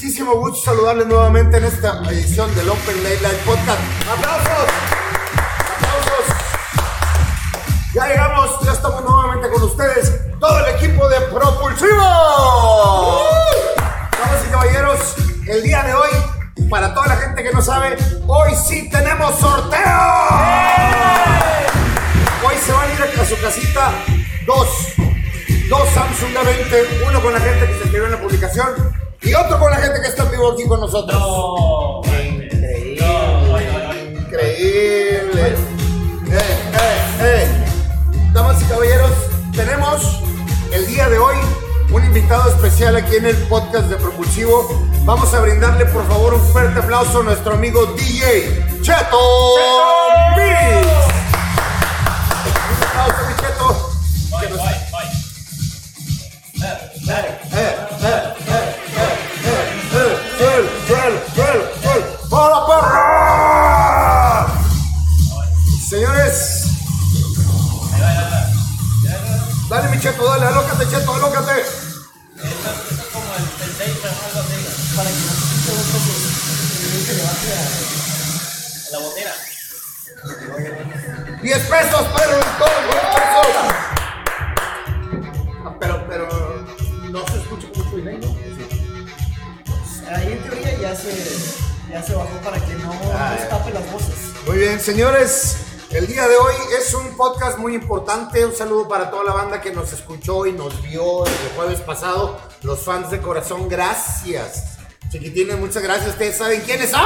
muchísimo gusto saludarles nuevamente en esta edición del Open Late Live Podcast. ¡Aplausos! ¡Aplausos! Ya llegamos, ya estamos nuevamente con ustedes, todo el equipo de Propulsivo. Damas y caballeros, el día de hoy, para toda la gente que no sabe, hoy sí tenemos sorteo. Hoy se van a ir a su casita dos, dos Samsung A20, uno con la gente que se inscribió en la publicación y otro con la gente que está en vivo aquí con nosotros. No. Increíble. No. Increíble. Eh, eh, eh. Damas y caballeros, tenemos el día de hoy un invitado especial aquí en el podcast de Propulsivo. Vamos a brindarle por favor un fuerte aplauso a nuestro amigo DJ Cheto Mix. Un aplauso, mi Cheto. Voy, voy, voy. Eh, eh, eh, cheto, dale, alócate, cheto, alócate. Esto es como el para que no La botera. 10 pesos, pero todo 10 pesos. Ah, Pero, pero, no se escucha mucho delay, ¿no? Ahí en teoría ya se, ya se bajó para que no Ah, nos ya. tape las voces. Muy bien, señores. El día de hoy es un podcast muy importante. Un saludo para toda la banda que nos escuchó y nos vio el jueves pasado. Los fans de corazón, gracias. Chiquitines, muchas gracias. Ustedes saben quiénes son.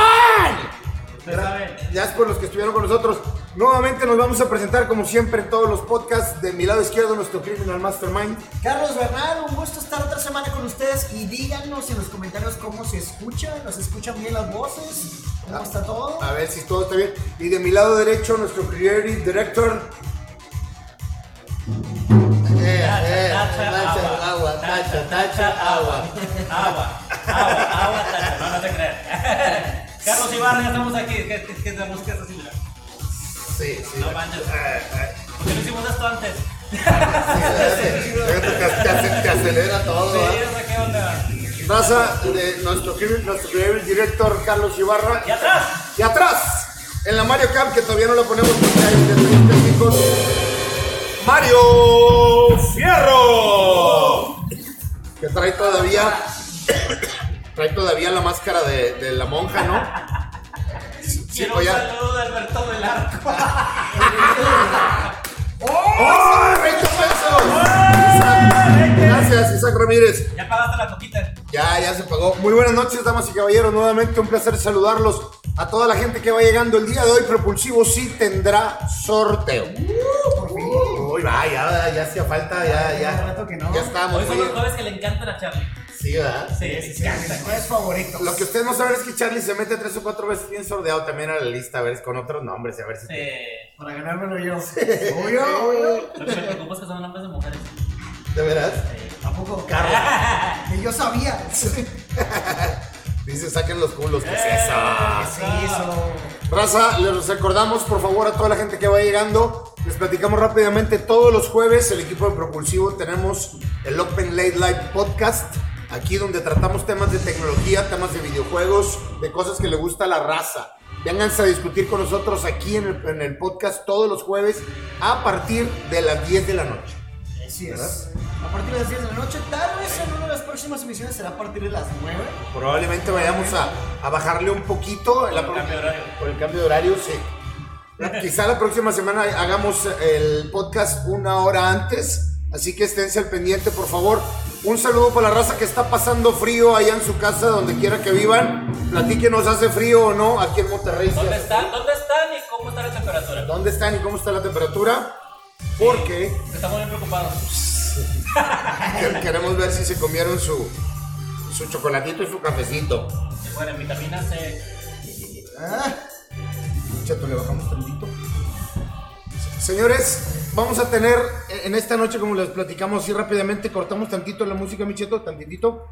Ustedes saben. Ya es por los que estuvieron con nosotros. Nuevamente nos vamos a presentar como siempre en todos los podcasts. De mi lado izquierdo, nuestro Criminal Mastermind. Carlos Bernal, un gusto estar otra semana con ustedes y díganos en los comentarios cómo se escucha, nos escuchan bien las voces, cómo está todo. A ver si todo está bien. Y de mi lado derecho, nuestro Creative Director. Eh, eh, Tacha, tacha, agua, tacha, tacha, agua. Agua, agua, agua, tacha. No, no te creas. Carlos Ibarra, ya estamos aquí. ¿Qué, qué, qué es la música similar? Sí, sí. No manches. Eh, eh, ¿Por qué no hicimos esto antes? sí, Te, te- te ace- te acelera todo. Sí, sea, ¿qué onda? Raza de nuestro, nuestro Director Carlos Ibarra. ¿Y atrás? Y atrás, en la Mario Camp, que todavía no lo ponemos porque hay técnicos, Mario Fierro. Que trae todavía, trae todavía la máscara de, de la monja, ¿no? Quiero oye. un saludo de Alberto del Arco. ¡Oh! ¡20 pesos! Isaac, Gracias, Isaac Ramírez. Ya pagaste la coquita. Ya, ya se pagó. Muy buenas noches, damas y caballeros. Nuevamente un placer saludarlos a toda la gente que va llegando. El día de hoy, Propulsivo sí tendrá sorteo. Por fin. Uy, va, ya, ya hacía falta, ya, Ya hace rato que ya. no. Ya estábamos. Hoy son los jueves que le encantan a Charlie. Sí, ¿verdad? Sí, Sí, sí, jueves favoritos. Lo que ustedes no saben es que Charlie se mete tres o cuatro veces bien sordeado también a la lista, a ver, con otros nombres, a ver si... Sí. Para ganármelo yo. Obvio, obvio. Lo que me preocupa es que son nombres de mujeres. ¿De veras? ¿A poco? Carlos. Que yo sabía. Dice, saquen los culos, ¿qué es Eh, eso? Sí, eso. Raza, les recordamos por favor a toda la gente que va llegando, les platicamos rápidamente todos los jueves, el equipo de Propulsivo tenemos el Open Late Live Podcast, aquí donde tratamos temas de tecnología, temas de videojuegos, de cosas que le gusta a la raza. Vénganse a discutir con nosotros aquí en el, en el podcast todos los jueves a partir de las 10 de la noche. Así es. A partir de las 10 de la noche, tal vez en una de las próximas emisiones será a partir de las 9. Probablemente vayamos a, a bajarle un poquito la Por el cambio de horario. Por el cambio de horario, sí. Quizá la próxima semana hagamos el podcast una hora antes, así que esténse al pendiente, por favor. Un saludo para la raza que está pasando frío allá en su casa, donde quiera que vivan. Platíquenos, ¿hace frío o no? Aquí en Monterrey. ¿Dónde están? ¿Dónde están y cómo está la temperatura? ¿Dónde están y cómo está la temperatura? Porque Estamos bien preocupados. que- queremos ver si se comieron su, su chocolatito y su cafecito. Bueno, en vitamina C. Ah, Cheto, le bajamos tantito. Señores, vamos a tener en esta noche, como les platicamos así rápidamente, cortamos tantito la música, mi Cheto, tantitito.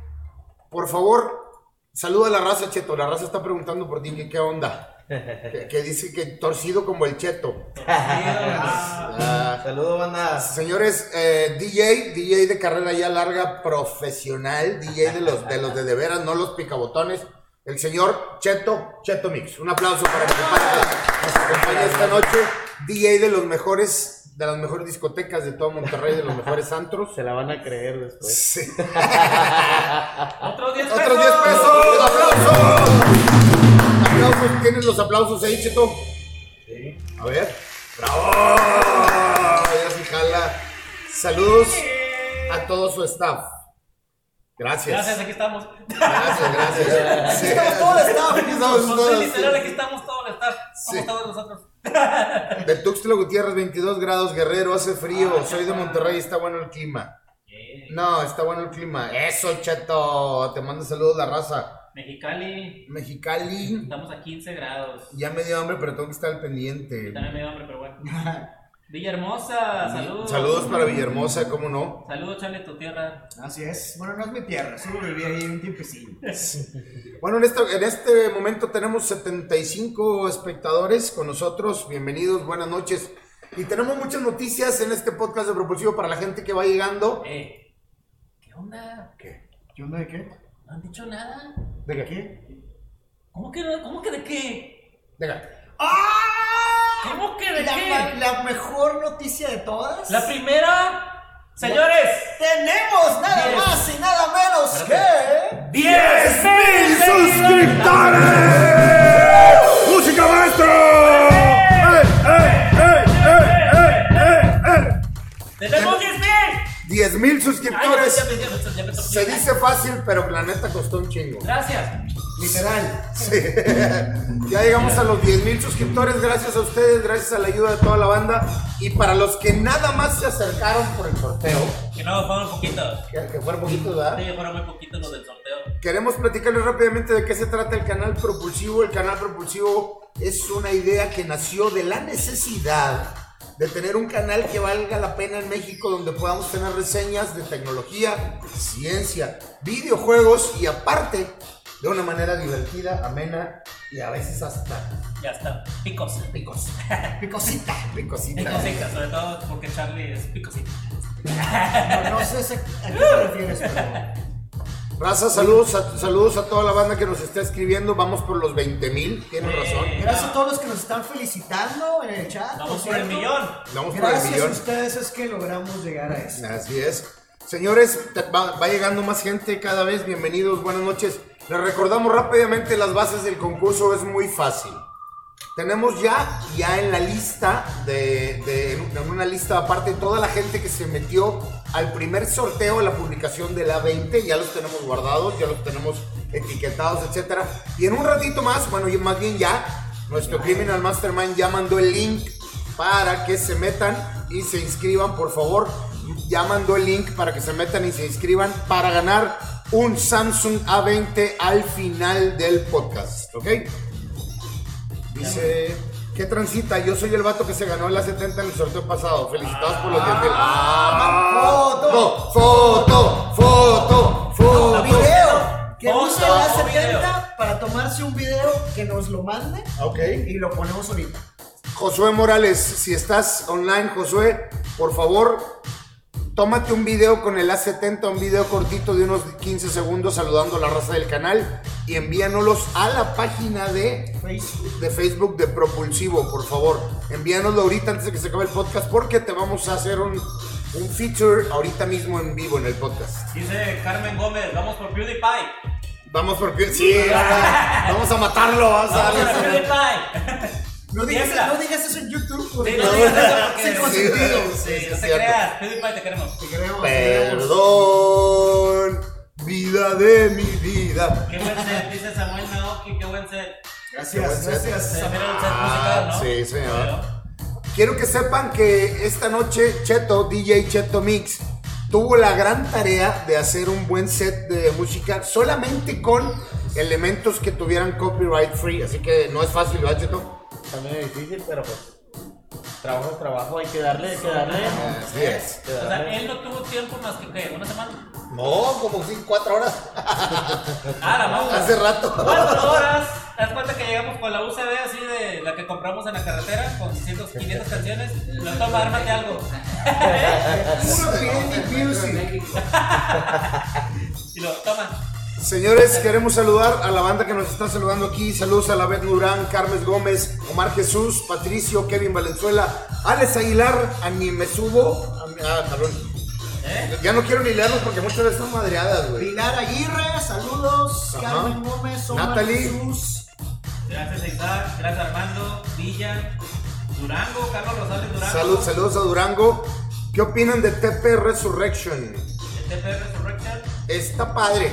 Por favor, saluda a la raza, Cheto. La raza está preguntando por ti, ¿qué, qué onda? que, que dice que torcido como el cheto. Ah, Saludos, banda. Señores, eh, DJ, DJ de carrera ya larga, profesional, DJ de los de los de, de veras, no los picabotones. El señor Cheto, Cheto Mix. Un aplauso para que nos acompañe esta noche. DJ de los mejores, de las mejores discotecas de todo Monterrey, de los mejores antros. Se la van a creer después. Sí. Otros 10 pesos. Otros 10 pesos. ¡Aplausos! Aplausos. ¿Tienes los aplausos ahí, Cheto? Sí. A ver. ¡Bravo! Ya se jala. Saludos a todo su staff. Gracias. Gracias, aquí estamos. Gracias, gracias. Sí. Estamos todos, estamos. Aquí estamos todos, sí, literal, sí. aquí estamos todos, está. Sí. Somos todos nosotros. De Tuxtla Gutiérrez, 22 grados, Guerrero, hace frío. Ah, Soy de. Monterrey, está bueno el clima. Yeah. No, está bueno el clima. Eso, Cheto. Te mando saludos la raza. Mexicali, Mexicali. estamos a 15 grados. Ya me dio hambre, pero tengo que estar al pendiente. También me dio hambre, pero bueno. Villahermosa, saludos. Saludos para Villahermosa, ¿cómo no? Saludos, Charlie, tu tierra. Así es. Bueno, no es mi tierra, solo viví ahí un tiempecillo. Bueno, en este, en este momento tenemos 75 espectadores con nosotros. Bienvenidos, buenas noches. Y tenemos muchas noticias en este podcast de Propulsivo para la gente que va llegando. Eh, ¿qué onda? ¿Qué? ¿Qué onda de qué? ¿No han dicho nada? ¿De qué? ¿Qué? ¿Cómo que, no? ¿Cómo que de qué? ¿De qué? ¡Ah! ¿Cómo que de La, qué? la mejor noticia de todas. La primera, señores, Tenemos nada Diez. más y nada menos Espérate. que. 10 mil suscriptores! ¡Música maestro! ¡Eh, eh, eh, eh, eh, eh, eh! ¡Tenemos 10 mil! 10 mil Ay, suscriptores. ya me- ya ya ya Se dice fácil, pero la neta costó un chingo. Gracias. Literal. Sí. Ya llegamos a los 10 mil suscriptores, gracias a ustedes, gracias a la ayuda de toda la banda. Y para los que nada más se acercaron por el sorteo, Que no, fueron poquitos. que, que fueron poquitos, ¿verdad? Sí, fueron muy poquitos los del sorteo. Queremos platicarles rápidamente de qué se trata el canal Propulsivo. El canal Propulsivo es una idea que nació de la necesidad de tener un canal que valga la pena en México donde podamos tener reseñas de tecnología, ciencia, videojuegos y aparte de una manera divertida, amena y a veces hasta Ya está. Picos. picos, Picosita. picosita. Picosita, sobre todo porque Charlie es picosita. No, no sé si- a qué te refieres, pero. Raza, saludos a, saludos a toda la banda que nos está escribiendo. Vamos por los 20 mil, tienes razón. Gracias a todos los que nos están felicitando en el chat. Vamos por el millón. Vamos por el Gracias a ustedes es que logramos llegar a eso. Así es. Señores, va llegando más gente cada vez. Bienvenidos, buenas noches. Les recordamos rápidamente las bases del concurso. Es muy fácil. Tenemos ya, ya en la lista, de, de- en una lista aparte, toda la gente que se metió al primer sorteo, la publicación de la 20. Ya los tenemos guardados, ya los tenemos etiquetados, etcétera. Y en un ratito más, bueno, y más bien ya, nuestro Criminal Mastermind ya mandó el link para que se metan y se inscriban, por favor. Ya mandó el link para que se metan y se inscriban para ganar un Samsung A20 al final del podcast, ¿ok? Dice, ¿qué transita? Yo soy el vato que se ganó el A70 en el sorteo pasado. Felicitados por los 10 mil. ¡Ah! ¡Foto! ¡Foto! ¡Foto! ¡Foto! Video. Que Foto use la o 70 video. para tomarse un video que nos lo mande Ok. y lo ponemos ahorita. Josué Morales, si estás online, Josué, por favor, tómate un video con el A70, un video cortito de unos 15 segundos saludando a la raza del canal y envíanoslos a la página de, Facebook. de Facebook de Propulsivo, por favor. Envíanoslo ahorita antes de que se acabe el podcast porque te vamos a hacer un, un feature ahorita mismo en vivo en el podcast. Dice Carmen Gómez, vamos por PewDiePie. Vamos porque sí, vamos a matarlo, vamos a Vamos por su- PewDiePie. No digas, Tiembla. no digas eso en YouTube porque Sí, no digas eso porque- Sí, consentido. sí, Sí, sí, no es te cierto. creas, PewDiePie te queremos. Te queremos, te queremos. Perdón, vida de mi vida. Qué buen set, dice Samuel Naoki, qué buen set. Gracias, gracias. Se mira el set musical, ¿no? Ah, sí, señor. Pero- Quiero que sepan que esta noche Cheto, DJ Cheto Mix, tuvo la gran tarea de hacer un buen set de música solamente con elementos que tuvieran copyright free. Así que no es fácil, ¿verdad, Cheto? También es difícil, pero pues. Trabajo es trabajo, hay que darle, hay que darle. Así es. O sea, él no tuvo tiempo más que, ¿qué? ¿Una semana? No, como 5, 4 horas. Ah, la vamos. Hace rato. Cuatro horas. ¿Te das cuenta que llegamos con la UCB así de la que compramos en la carretera con 100, 500 canciones? Lo toma, ármate algo. Puro Music. Y lo toma. Señores, queremos saludar a la banda que nos está saludando aquí. Saludos a la Beth Durán, Carmes Gómez, Omar Jesús, Patricio, Kevin Valenzuela, Alex Aguilar, a ni me subo. a mi- ah, cabrón. ¿Eh? Ya no quiero ni leerlos porque muchas veces están madreadas, güey. Pilar Aguirre, saludos. Ajá. Carmen Gómez, Omar Natalie. Jesús. Gracias Isaac, gracias Armando, Villa, Durango, Carlos Rosales Durango. Salud, saludos a Durango. ¿Qué opinan de TP Resurrection? El TP Resurrection. Está padre,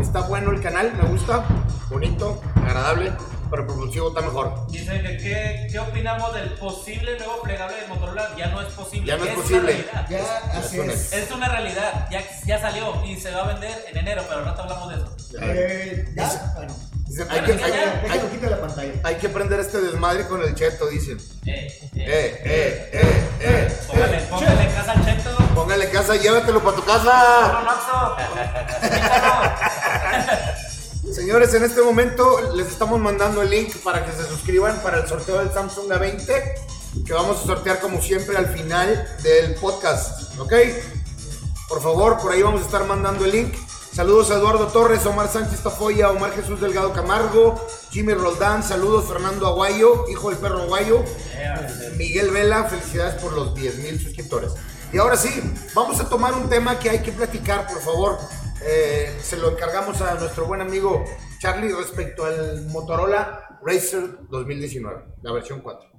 está bueno el canal, me gusta, bonito, agradable, pero el propulsivo está mejor. Dice que ¿qué, qué opinamos del posible nuevo plegable de Motorola. Ya no es posible. Ya no es una posible. realidad. Ya, así es. Es una realidad, ya, ya salió y se va a vender en enero, pero no te hablamos de eso. Eh, ya, bueno. Hay, que, hay, hay- la pantalla. hay que prender este desmadre con el cheto, dicen. Eh, Eh, eh, eh, eh. Póngale, póngale en casa al cheto. Póngale casa, llévatelo para tu No, casa. Señores, en este momento les estamos mandando el link para que se suscriban para el sorteo del Samsung A20 que vamos a sortear como siempre al final del podcast, ¿ok? Por favor, por ahí vamos a estar mandando el link. Saludos a Eduardo Torres, Omar Sánchez Tafoya, Omar Jesús Delgado Camargo, Jimmy Roldán, saludos Fernando Aguayo, hijo del perro Aguayo, Miguel Vela, felicidades por los 10 mil suscriptores. Y ahora sí, vamos a tomar un tema que hay que platicar, por favor. Eh, se lo encargamos a nuestro buen amigo Charlie respecto al Motorola Racer 2019, la versión 4.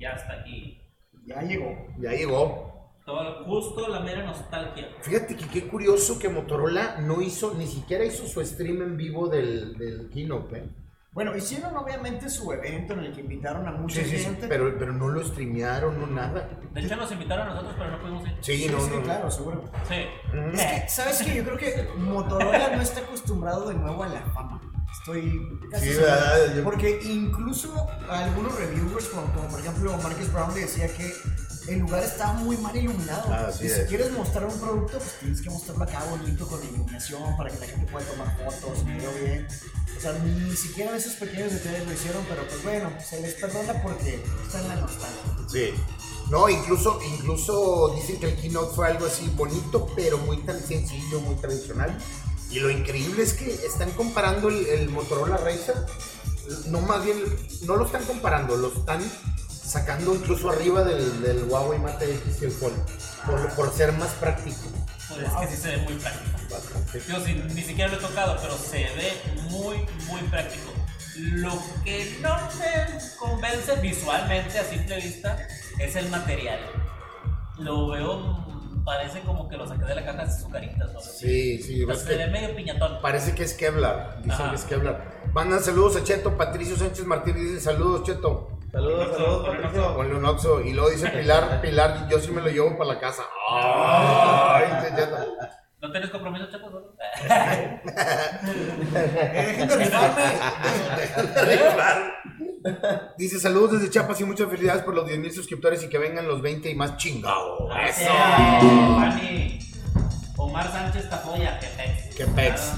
Ya está aquí. Ya llegó. Ya llegó. Todo justo la mera nostalgia. Fíjate que qué curioso que Motorola no hizo, ni siquiera hizo su stream en vivo del, del keynote. ¿eh? Bueno, hicieron obviamente su evento en el que invitaron a mucha Sí, sí, sí, gente. pero, pero no lo streamearon, no nada. De hecho, nos invitaron a nosotros, pero no pudimos ir. Sí, Sí, no, sí, no, no. claro, seguro. Sí. Es que, ¿sabes qué? Yo creo que Motorola no está acostumbrado de nuevo a la fama. Estoy casi Sí, Porque incluso algunos reviewers, como, como por ejemplo Marcus Brown, le decía que el lugar estaba muy mal iluminado. Así y si es. quieres mostrar un producto, pues tienes que mostrarlo acá bonito con iluminación para que la gente pueda tomar fotos, vea bien. O sea, ni siquiera esos pequeños detalles lo hicieron, pero pues bueno, se les perdona porque está en la nostalgia. Sí. No, incluso, incluso dicen que el keynote fue algo así bonito, pero muy tan sencillo, muy tradicional. Y lo increíble es que están comparando el, el Motorola Racer. No, más bien, no lo están comparando, lo están sacando incluso arriba del, del Huawei Mate X y el Fold. Por, por ser más práctico. Pues es que sí se ve muy práctico. Bastante. Yo sí, ni siquiera lo he tocado, pero se ve muy, muy práctico. Lo que no me convence visualmente a simple vista es el material. Lo veo, parece como que lo saqué de la caja de azucaritas. ¿no? Sí, sí, ves Se ve medio piñatón. parece que es Kevlar. Dicen Ajá. que es Kevlar. Mandan saludos a Cheto, Patricio Sánchez Martínez dice saludos, Cheto. Saludos, saludos, Patricio. Ponle un oxo. Y luego dice Pilar, Pilar, yo sí me lo llevo para la casa. Ay. ¿No tienes compromiso, chicos? no? Eh, dejen de rifarme. Dice saludos desde Chiapas y muchas felicidades por los 10 mil suscriptores y que vengan los 20 y más chingado. Gracias, Eso. Omar Sánchez Tafoya, que pex. Que pex.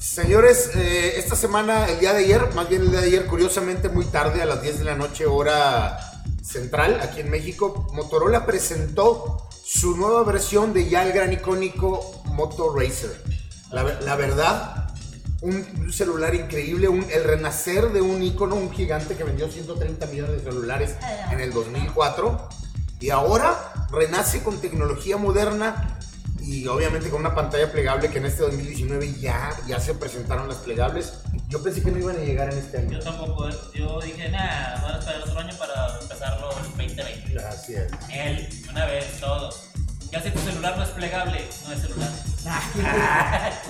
Ah. Señores, eh, esta semana, el día de ayer, más bien el día de ayer, curiosamente muy tarde, a las 10 de la noche, hora central, aquí en México, Motorola presentó su nueva versión de ya el gran icónico Moto Racer. La, ver- la verdad, un celular increíble, un- el renacer de un icono, un gigante que vendió 130 millones de celulares en el 2004. Y ahora renace con tecnología moderna y obviamente con una pantalla plegable que en este 2019 ya, ya se presentaron las plegables. Yo pensé que no iban a llegar en este año. Yo tampoco, eh. yo dije, nada, voy a esperar otro año para empezarlo el 2020. Así es. Él, una vez, todo. Ya si tu celular no es plegable, no es celular.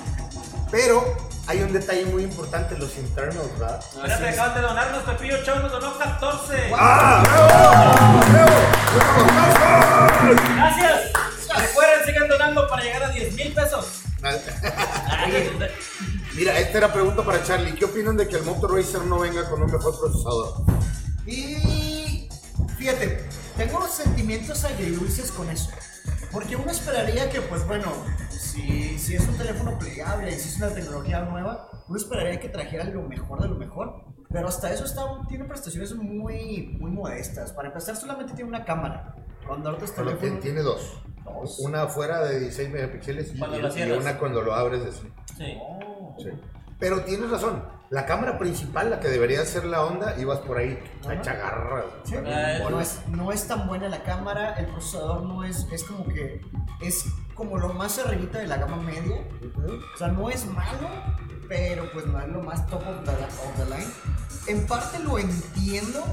Pero hay un detalle muy importante, los internals, ¿verdad? Ahora te acaban de donarnos, Pepillo Chau nos donó 14. Gracias. Recuerden, sigan para llegar a 10 mil pesos. Mira, esta era pregunta para Charlie. ¿Qué opinan de que el Moto Racer no venga con un mejor procesador? Y fíjate, tengo sentimientos agridulces con eso. Porque uno esperaría que, pues bueno, si, si es un teléfono plegable, si es una tecnología nueva, uno esperaría que trajera lo mejor de lo mejor. Pero hasta eso está, tiene prestaciones muy, muy modestas. Para empezar, solamente tiene una cámara. Cuando otros teléfonos... ti- tiene dos. Una afuera de 16 megapíxeles y, una cuando lo abres de sí. Sí. Oh. Sí. Pero tienes razón. La cámara principal, la que debería ser la onda, ibas por ahí a chagarra. Sí. Ah, No es, no es tan buena la cámara, el procesador no es, es como que es como lo más arribita de la gama media. O sea, no es malo, pero pues no es lo más top of the, of the line. En parte lo entiendo,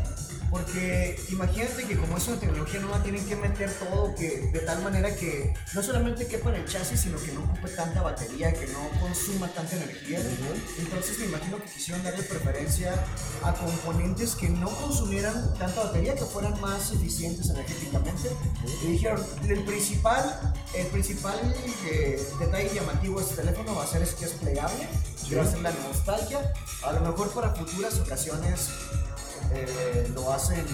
porque imagínate que como es una tecnología nueva, tienen que meter todo que, de tal manera que no solamente quepa en el chasis, sino que no ocupe tanta batería, que no consuma tanta energía. Entonces me imagino que quisieron darle preferencia a componentes que no consumieran tanta batería, que fueran más eficientes energéticamente. Y dijeron, el principal, el principal eh, detalle llamativo de este teléfono va a ser es que es plegable, que va a ser la nostalgia. A lo mejor para futuras ocasiones eh, lo hacen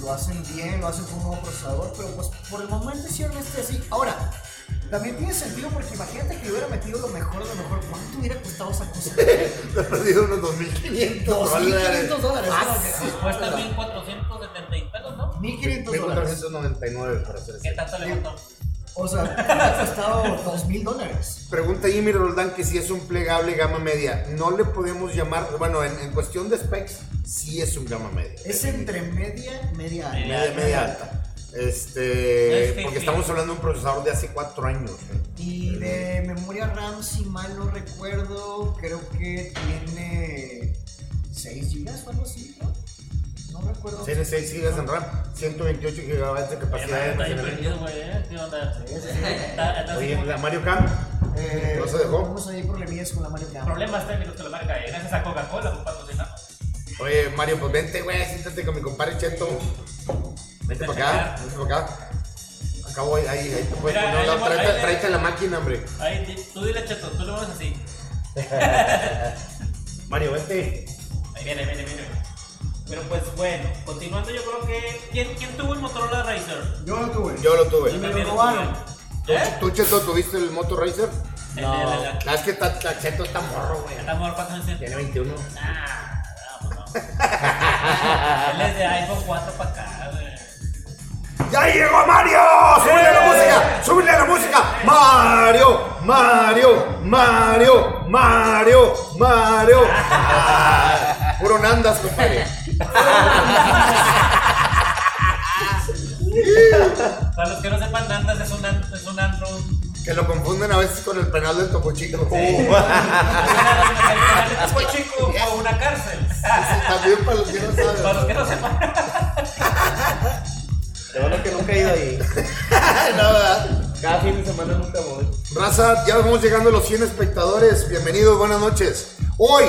lo hacen bien, lo hacen con un nuevo procesador, pero pues por el momento hicieron este así. Ahora, también tiene sentido porque imagínate que le hubiera metido lo mejor de lo mejor. ¿Cuánto hubiera costado esa cosa? Te has perdido unos 2.500 dólares. 2.500 dólares. Ah. Cuesta 1470 y pesos, ¿no? 1.500 dólares. 1.499 para ser ¿Qué tanto le costó? O sea, hubiera costado 2.000 dólares. Pregunta Jimmy Roldán que si es un plegable gama media. No le podemos llamar, bueno, en, en cuestión de specs, sí es un gama media. Es entre media, media alta. media, media alta. Este, es porque que- estamos hablando de un procesador de hace 4 años. ¿eh? Y de memoria RAM, si mal no recuerdo, creo que tiene 6 GB o algo así, ¿no? No recuerdo. Tiene 6 GB en RAM, 128 GB de capacidad de Está bien almacenamiento. prendido, güey, ¿eh? ¿Qué onda? Sí, sí, sí. Está- está así Oye, la Mario Kart, Eh, ¿No se dejó? Tenemos ahí problemillas con la Mario Kart. Problemas técnicos con la marca. Y gracias a Coca-Cola por patrocinarnos. Oye, Mario, pues vente, güey, siéntate con mi compadre Cheto. Vente para acá, vente para acá. Acá voy, ahí, ahí te puedes poner la, le- tráete, ahí le- tráete la máquina, hombre. Ahí, tú dile cheto, tú le mueves así. Mario, vente. Ahí viene, viene, viene. Pero pues bueno, continuando yo creo que... ¿Quién, quién tuvo el Motorola Razer? Yo lo tuve. Yo lo tuve. Y me lo robaron. ¿Eh? ¿Tú, Cheto, tuviste el Moto Racer? El de la- La es que ta- ta- Cheto está morro, güey. ¿Está mejor cuántos? Tiene 21. Ah, no, pues no. Él es de iPhone 4 para acá, güey. ¡Ya llegó Mario! ¡Súbile a la música! ¡Súbile a la música! ¡Mario! ¡Mario! ¡Mario! ¡Mario! ¡Mario! Ah, puro Nandas, compadre. Para los que no sepan, Nandas es un, an- es un antro. Que lo confunden a veces con el penal del Topo Chico. Es un chico o una cárcel. También para los que no Para saben. los que no sepan. De verdad que nunca he ido ahí. No, ¿verdad? Cada fin de semana nunca voy. Raza, ya vamos llegando a los 100 espectadores. Bienvenidos, buenas noches. Hoy,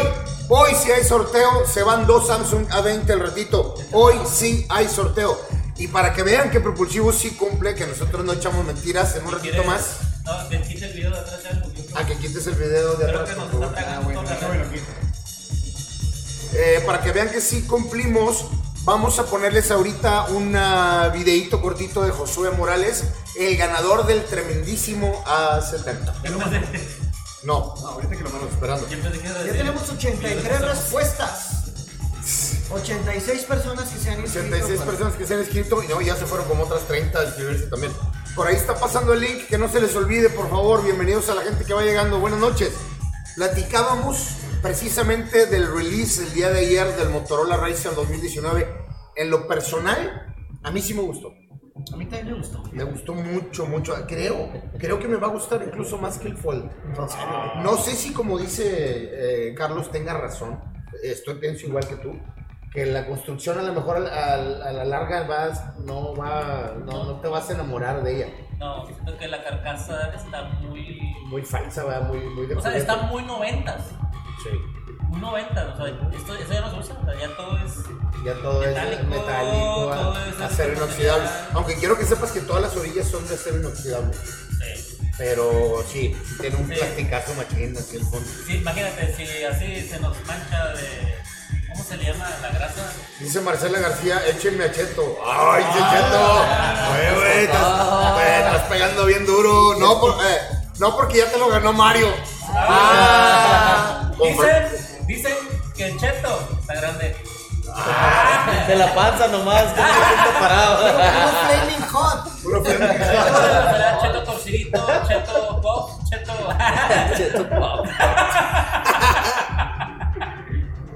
hoy sí hay sorteo. Se van dos Samsung A20 al ratito. Hoy sí hay sorteo. Y para que vean que Propulsivo sí cumple, que nosotros no echamos mentiras en un ratito ¿Quieres? más. No, te quita el video de atrás ya. porque yo creo- A que quites el video de Creo atrás, que por nos está Ah, bueno. Eh, para que vean que sí cumplimos, vamos a ponerles ahorita un videíto cortito de Josué Morales, el ganador del tremendísimo A70. Yo pensé- No, No, ahorita que lo mando. esperando. Ya tenemos 83 respuestas. 86 personas que se han inscrito. 86 para- personas que se han inscrito y no, ya se fueron como otras 30 a inscribirse también. Por ahí está pasando el link, que no se les olvide, por favor. Bienvenidos a la gente que va llegando. Buenas noches. Platicábamos precisamente del release el día de ayer del Motorola Razr 2019. En lo personal, a mí sí me gustó. A mí también me gustó. Me gustó mucho, mucho. Creo, creo que me va a gustar incluso más que el Fold. No sé si como dice eh, Carlos tenga razón, estoy pienso igual que tú, que la construcción a lo mejor a, la larga vas, no, va, no, no te vas a enamorar de ella. No, siento que la carcasa está muy. Muy falsa, ¿verdad? Muy, muy de O sea, está muy noventas. Sí. Muy noventas. O sea, esto, eso ya no se usa. o sea, ya todo es. Ya todo Metálico, es metálico, a- todo es acero inoxidable. Aunque quiero que sepas que todas las orillas son de acero inoxidable. Sí. Pero sí, tiene un Sí. plasticazo machín así el fondo. Sí, imagínate, si así se nos mancha de. ¿Cómo se le llama la grasa? Dice Marcela García, échenme a Cheto. ¡Ay, che, Cheto! Güey, güey, estás, pegando bien duro. No, por- eh, no porque ya te lo ganó Mario. Ah, Dicen, dicen que el cheto está grande. De la panza nomás, que no parado. Como Flaming Hot. Puro Flaming Hot. Cheto torcidito, cheto pop, cheto. pop.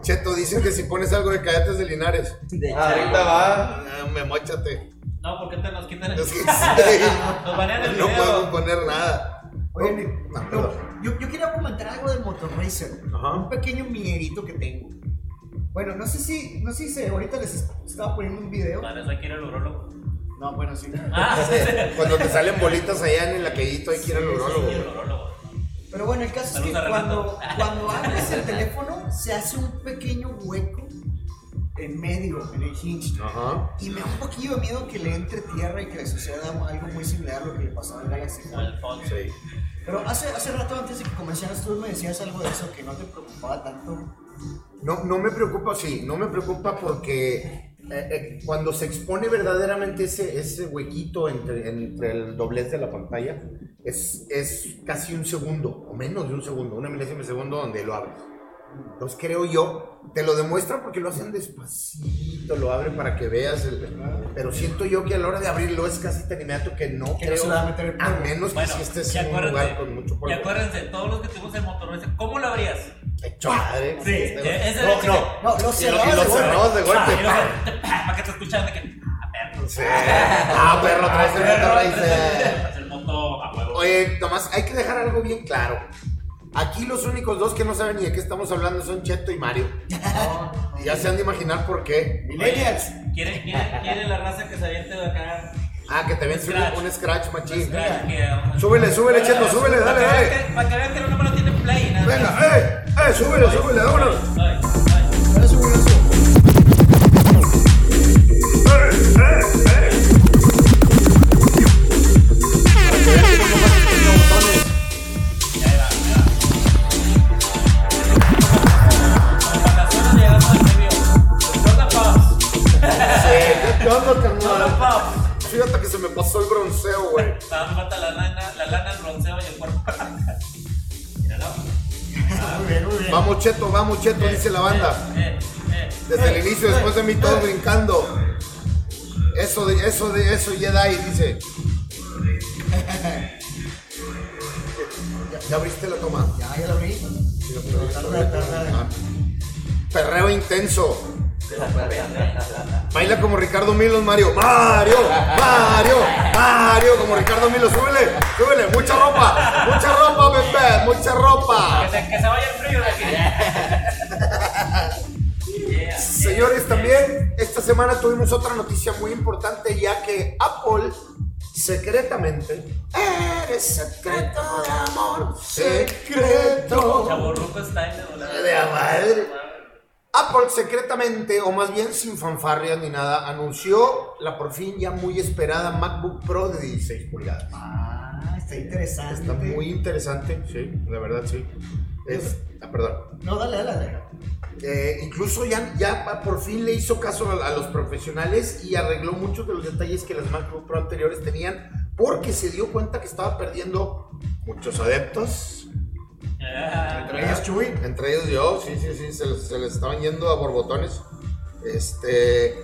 Cheto, dicen que si pones algo de cadetes de Linares, Ahorita va. ah, me mochate. No, porque te nos quitan el. Sí, Nos banean el no video. puedo poner nada. Oye, no, perdón. yo, yo quería comentar algo del Motor Racer. Ajá. Un pequeño mierito que tengo. Bueno, no sé si, no sé si ahorita les estaba poniendo un video. Para eso hay que ir al urólogo. No, bueno, sí. Ah, sí, sí. Cuando te salen bolitas allá en el aquellito, hay que ir al urólogo. Pero bueno, el caso es que cuando, cuando abres el teléfono, se hace un pequeño hueco en medio, en el hinge. Ajá. Y me da un poquillo de miedo que le entre tierra y que le suceda algo muy similar a lo que le pasaba al Galaxy fondo. Sí. Pero hace, hace rato antes de que comenzaras tú me decías algo de eso que no te preocupaba tanto. No, no me preocupa, sí, no me preocupa porque eh, eh, cuando se expone verdaderamente ese, ese huequito entre, entre el doblez de la pantalla, es, es casi un segundo, o menos de un segundo, una milésima de segundo donde lo abres. Entonces creo yo, te lo demuestra porque lo hacen despacito, lo abren para que veas, el- pero siento yo que a la hora de abrirlo es casi tan inmediato que no Que no creo, se va a meter el a menos que Bueno, si estés y en un lugar con mucho y polvo. acuérdense, todos los que tuvimos el motor, ¿cómo lo abrías? Hecho madre. Sí, ese no, el no, No, lo y lo, cerrabas y lo de de golpe. Para que te escucharan de que. Ah, perro. Sí. Ah, perro, traes el Perro, motor. Oye, nomás hay que dejar algo bien claro. Aquí los únicos dos que no saben ni de qué estamos hablando son Cheto y Mario. Y ya se han de imaginar por qué. Millennials. ¿Quiere, quiere, quiere la raza que se aviente de acá? Ah, que te ven Scratch. un, scratch machín. Claro que- Súbele, súbele, Cheto, súbele, dale, dale. Para que vean que no me lo tiene play. nada. Venga, eh, eh, súbele, súbele, vámonos. Ay, ay. Ahora subo. Ya ¿qué onda, carnal? Fíjate que se me pasó el bronceo, güey. Nada más falta la lana, la lana, el bronceo y el cuerpo. Míralo. Muy bien, muy bien. Vamos, Cheto, vamos, Cheto, dice la banda. Eh, eh. Desde el inicio, después de mí todos brincando. Eso de, eso de, eso, Jedi, dice. ¿Ya, ya abriste la toma? Ya, ya lo abrí. Tarda, tarda. Ah. Perreo intenso. Baila como Ricardo Milos, Mario. Mario, Mario, Mario, como Ricardo Milos. Súbele, súbele. Mucha ropa, mucha ropa, Pepe, mucha ropa. Que se, que se vaya el frío de aquí. Yeah, Señores, también esta semana tuvimos otra noticia muy importante ya que Apple secretamente eres secreto de amor secreto Chaborruco está en volada. de la madre Apple secretamente o más bien sin fanfarrias ni nada anunció la por fin ya muy esperada MacBook Pro de 16 pulgadas Ah, está interesante. está muy interesante sí la verdad sí es ah, perdón No, dale, dale, dale. Eh, incluso ya, ya por fin le hizo caso a, a los profesionales y arregló muchos de los detalles que las MacBook Pro anteriores tenían porque se dio cuenta que estaba perdiendo muchos adeptos. Entre ellos, Chuy. Entre ellos yo, sí, sí, sí, se les, se les estaban yendo a borbotones. Este,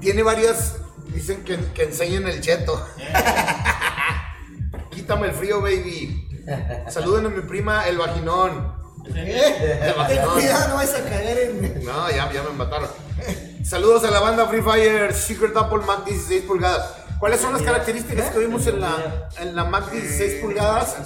tiene varias, dicen que, que enseñen el cheto. Quítame el frío, baby. Saluden a mi prima, el vaginón. ¿Eh? El Ten vaginón. cuidado, no vas a caer en. No, ya, ya me mataron. Saludos a la banda Free Fire Secret Apple Mac 16 pulgadas. ¿Cuáles son las características que vimos en la, en la Mac 16 pulgadas?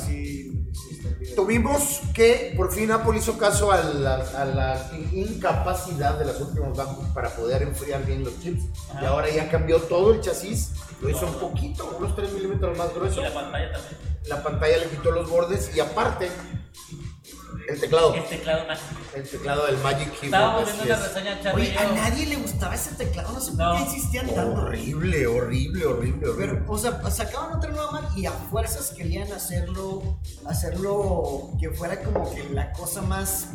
Tuvimos que por fin Apple hizo caso a la, a la incapacidad de las últimas MacBooks para poder enfriar bien los chips. Y ahora ya cambió todo el chasis, lo hizo un poquito, unos 3 milímetros más Y grueso. la pantalla también. La pantalla le quitó los bordes y aparte el teclado, El teclado mágico. el teclado del Magic Keyboard. Estábamos viendo una es. reseña Charlie Oye, a nadie le gustaba ese teclado, no sé por qué insistían tanto. Horrible, horrible, horrible, horrible. Pero, o sea, sacaban otra nueva Mac y a fuerzas querían hacerlo, hacerlo que fuera como que la cosa más,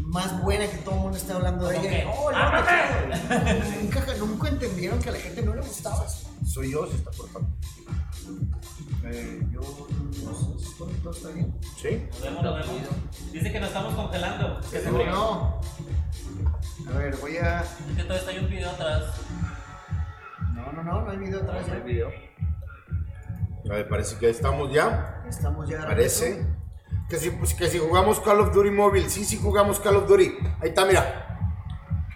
más buena que todo el mundo está hablando de ¿Cómo ella. qué? No, Ah, nunca, nunca entendieron que a la gente no le gustaba. Soy yo, se está cortando. Eh, yo no sé si todo, todo está bien. ¿Sí? Nos vemos, nos vemos. Dice que nos estamos congelando. Que se No, frío. no. A ver, voy a. Es que todavía está ahí un video atrás. No, no, no, no hay video atrás. ya. video. A ver, parece que estamos ya. Estamos ya. Parece. Que si, pues, que si jugamos Call of Duty móvil. Sí, sí jugamos Call of Duty. Ahí está, mira.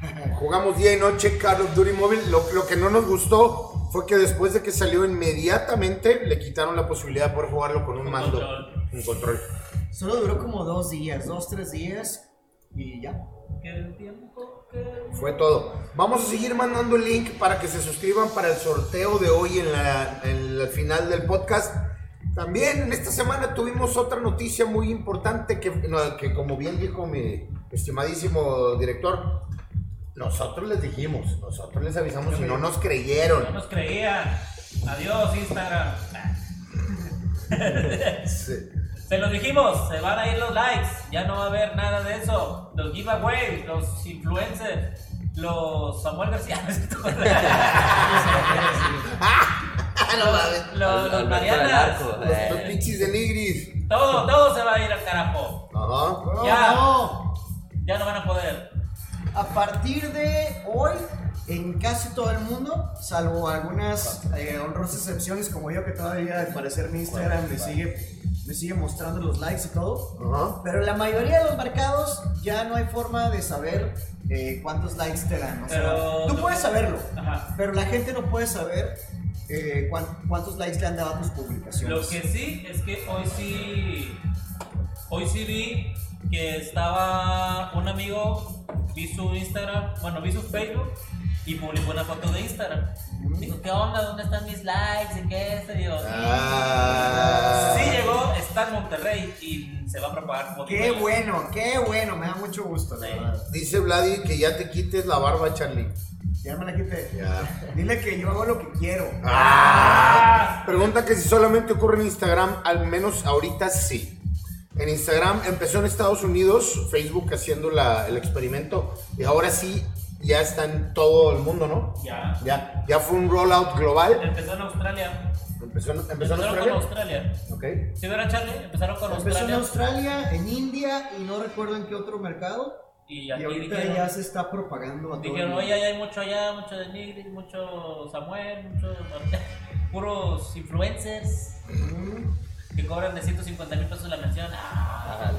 Jugamos día y noche Call of Duty móvil. Lo, lo que no nos gustó fue que después de que salió inmediatamente le quitaron la posibilidad de poder jugarlo con un Con mando. control. Un control. Solo duró como dos días, dos, tres días. Y ya. El tiempo que. Fue todo. Vamos a seguir mandando el link para que se suscriban para el sorteo de hoy en, la, en el final del podcast. También en esta semana tuvimos otra noticia muy importante que, no, que como bien dijo mi estimadísimo director, nosotros les dijimos, nosotros les avisamos y no nos No creyeron. nos creían. Adiós, Instagram. Sí. Se los dijimos, se van a ir los likes, ya no va a haber nada de eso. Los giveaways, los influencers, los Samuel García, no los, Marianas, Los, pinches de Nigris. todo, todo se va a ir al carajo. No, Ya. no. Ya no van a poder. A partir de hoy, en casi todo el mundo, salvo algunas eh, honrosas excepciones como yo, que todavía al parecer mi Instagram me sigue, me sigue mostrando los likes y todo. Pero la mayoría de los mercados ya no hay forma de saber eh, cuántos likes te dan. O sea, Pero- tú puedes saberlo, Ajá. pero la gente no puede saber eh, cuán- cuántos likes le han dado a tus publicaciones. Lo que sí es que hoy sí. Hoy sí vi que estaba un amigo, vi su Instagram, bueno, vi su Facebook y publicó una foto de Instagram. Digo, ¿qué onda? ¿Dónde están mis likes? ¿Y qué es? Y yo, Ah. Sí llegó, está en Monterrey y se va a propagar como Qué bueno, qué bueno, me da mucho gusto. la Sí. verdad. Dice Vladi que ya te quites la barba, Charlie. Ya me la quité. Ya. Dile que yo hago lo que quiero. Ah. Pregunta que si solamente ocurre en Instagram, al menos ahorita sí. En Instagram empezó en Estados Unidos, Facebook haciendo la- el experimento y ahora sí ya está en todo el mundo, ¿no? Ya. Ya, ya fue un rollout global. Empezó en Australia. Empezó, en- empezó en Empezaron con Australia. Australia. Ok. ¿Sí verá Charlie? Empezaron con Empezó en Australia. Australia, en India y no recuerdo en qué otro mercado. Y Y aquí ahorita dijeron, ya se está propagando a dijeron, oye, hay mucho allá, mucho de Nigris, mucho Samuel, mucho puros influencers Mm, que cobran de 150 mil pesos la mención. Ah,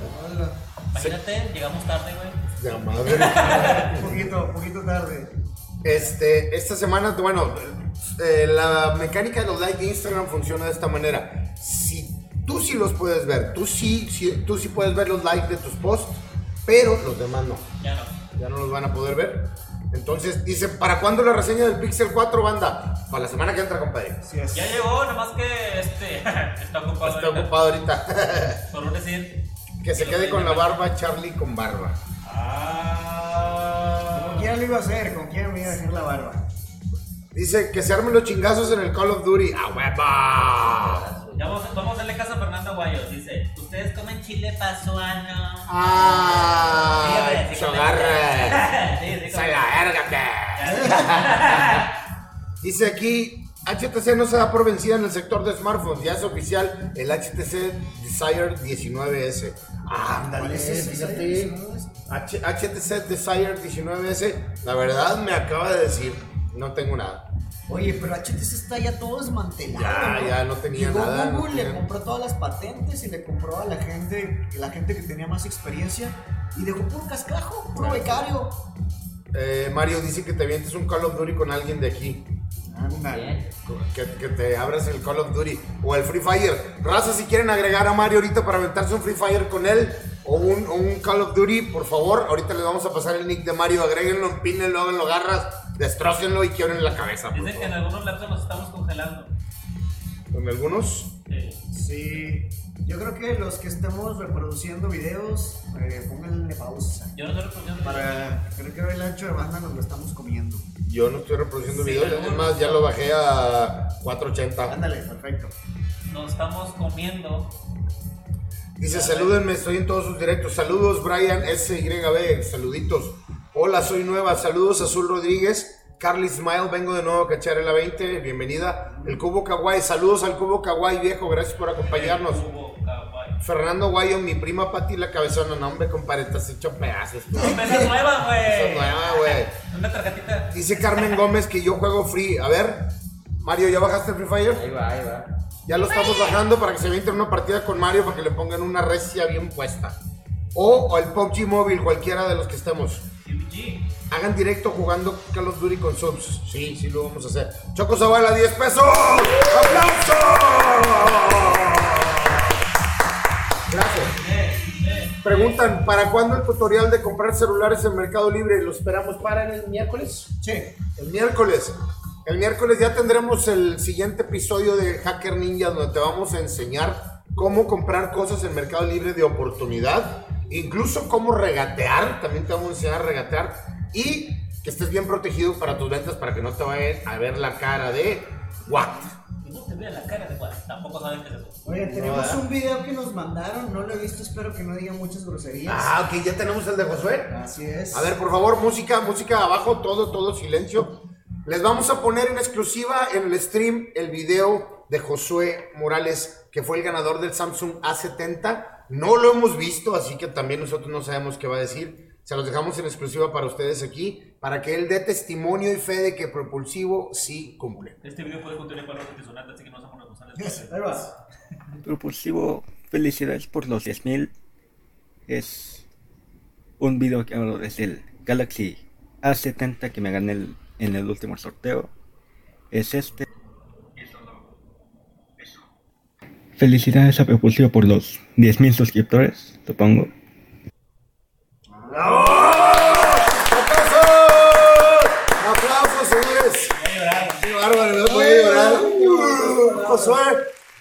imagínate, llegamos tarde, güey. Ya madre. Un poquito, un poquito tarde. Este, esta semana, bueno, eh, la mecánica de los likes de Instagram funciona de esta manera. Si tú sí los puedes ver, tú sí, sí- tú sí puedes ver los likes de tus posts, pero los demás no. Ya no. Ya no los van a poder ver. Entonces dice, ¿para cuándo la reseña del Pixel 4, banda? Para la semana que entra, compadre. Es. Ya llegó, nomás que este está ocupado. Está ahorita. ocupado ahorita. Por decir. que se quede con la barba, Charlie con barba. Ah. ¿Con quién lo iba a hacer? ¿Con quién me iba a dejar la barba? Dice que se armen los chingazos en el Call of Duty. ¡A huevo! Ya vamos, vamos a darle caso a Fernando Guayo. Dice: ¿Ustedes comen chile pasuano? ¡Ah! Sí, hombre, sí comen. ¡Chogarre! Sí, sí, ¡Se comen. la verga, Dice aquí, HTC no se da por vencida en el sector de smartphones. Ya es oficial el HTC Desire 19S. Ándale, ¿Cuál es ese? fíjate. H- HTC Desire 19S, la verdad me acaba de decir, no tengo nada. Oye, pero HTC está ya todo desmantelado. Ya, ya no tenía Llegó nada, no Google, le tenía- compró todas las patentes y le compró a la gente, la gente que tenía más experiencia y dejó puro cascajo, puro becario. Eh, Mario dice que te avientes un Call of Duty con alguien de aquí. Ándale. Que, que te abras el Call of Duty o el Free Fire. Raza, si quieren agregar a Mario ahorita para aventarse un Free Fire con él o un, o un Call of Duty, por favor, ahorita les vamos a pasar el nick de Mario. Agréguenlo, empínenlo, háganlo garras, destrócenlo y quiebren la cabeza. por Dice que en algunos lapsos nos estamos congelando. Con algunos. Sí. Sí, yo creo que los que estemos reproduciendo videos, eh, pónganle pausa. Yo no estoy reproduciendo. Para, creo que el ancho de banda nos lo estamos comiendo. Yo no estoy reproduciendo Sí, videos, es más, ya lo bajé a 480. Ándale, perfecto. Nos estamos comiendo. Dice, salúdenme, estoy en todos sus directos. Saludos, Brian SYB, saluditos. Hola, soy nueva. Saludos, Azul Rodríguez. Carly Smile, vengo de nuevo a cachar en la 20. Bienvenida. El Cubo Kawaii, saludos al Cubo Kawaii, viejo. Gracias por acompañarnos. Fernando Guayo, mi prima Pati la cabezona. No, hombre, compadre, estás hecho pedazos. tú. Esa es nueva, güey. Esa es nueva, güey. Una tarjetita. Dice Carmen Gómez que yo juego free. A ver, Mario, ¿ya bajaste el Free Fire? Ahí va, ahí va. Ya lo estamos bajando para que se avienten una partida con Mario para que le pongan una recia bien puesta. O, o el PUBG móvil, cualquiera de los que estemos. CBG. Hagan directo jugando Call of Duty con subs. Sí, sí lo vamos a hacer. Choco Zavala, 10 pesos. ¡Aplausos! Gracias. Preguntan, ¿para cuándo el tutorial de comprar celulares en Mercado Libre? ¿Lo esperamos para el miércoles? Sí. El miércoles. El miércoles ya tendremos el siguiente episodio de Hacker Ninja donde te vamos a enseñar cómo comprar cosas en Mercado Libre de oportunidad, incluso cómo regatear, también te vamos a enseñar a regatear y que estés bien protegido para tus ventas para que no te vayan a ver la cara de what. Que no te vea la cara de cuál. Tampoco saben qué es eso. Oye, tenemos un video que nos mandaron, no lo he visto, espero que no diga muchas groserías. Ah, ok, ya tenemos el de Josué. Así es. A ver, por favor, música, música abajo, todo, todo silencio. Les vamos a poner en exclusiva en el stream el video de Josué Morales, que fue el ganador del Samsung A70. No lo hemos visto, así que también nosotros no sabemos qué va a decir. Se los dejamos en exclusiva para ustedes aquí, para que él dé testimonio y fe de que Propulsivo sí cumple. Este video puede contener palabras antisonantes, así que no vamos a. Ahí va. Propulsivo, felicidades por los 10.000. Es un video que hablo desde el Galaxy A70 que me gané el- en el último sorteo. Es este. Felicidades a Propulsivo por los 10.000 suscriptores, supongo. ¡Aplausos! ¡Aplausos, señores! ¡Qué bárbaro! me Voy a llorar. Josué,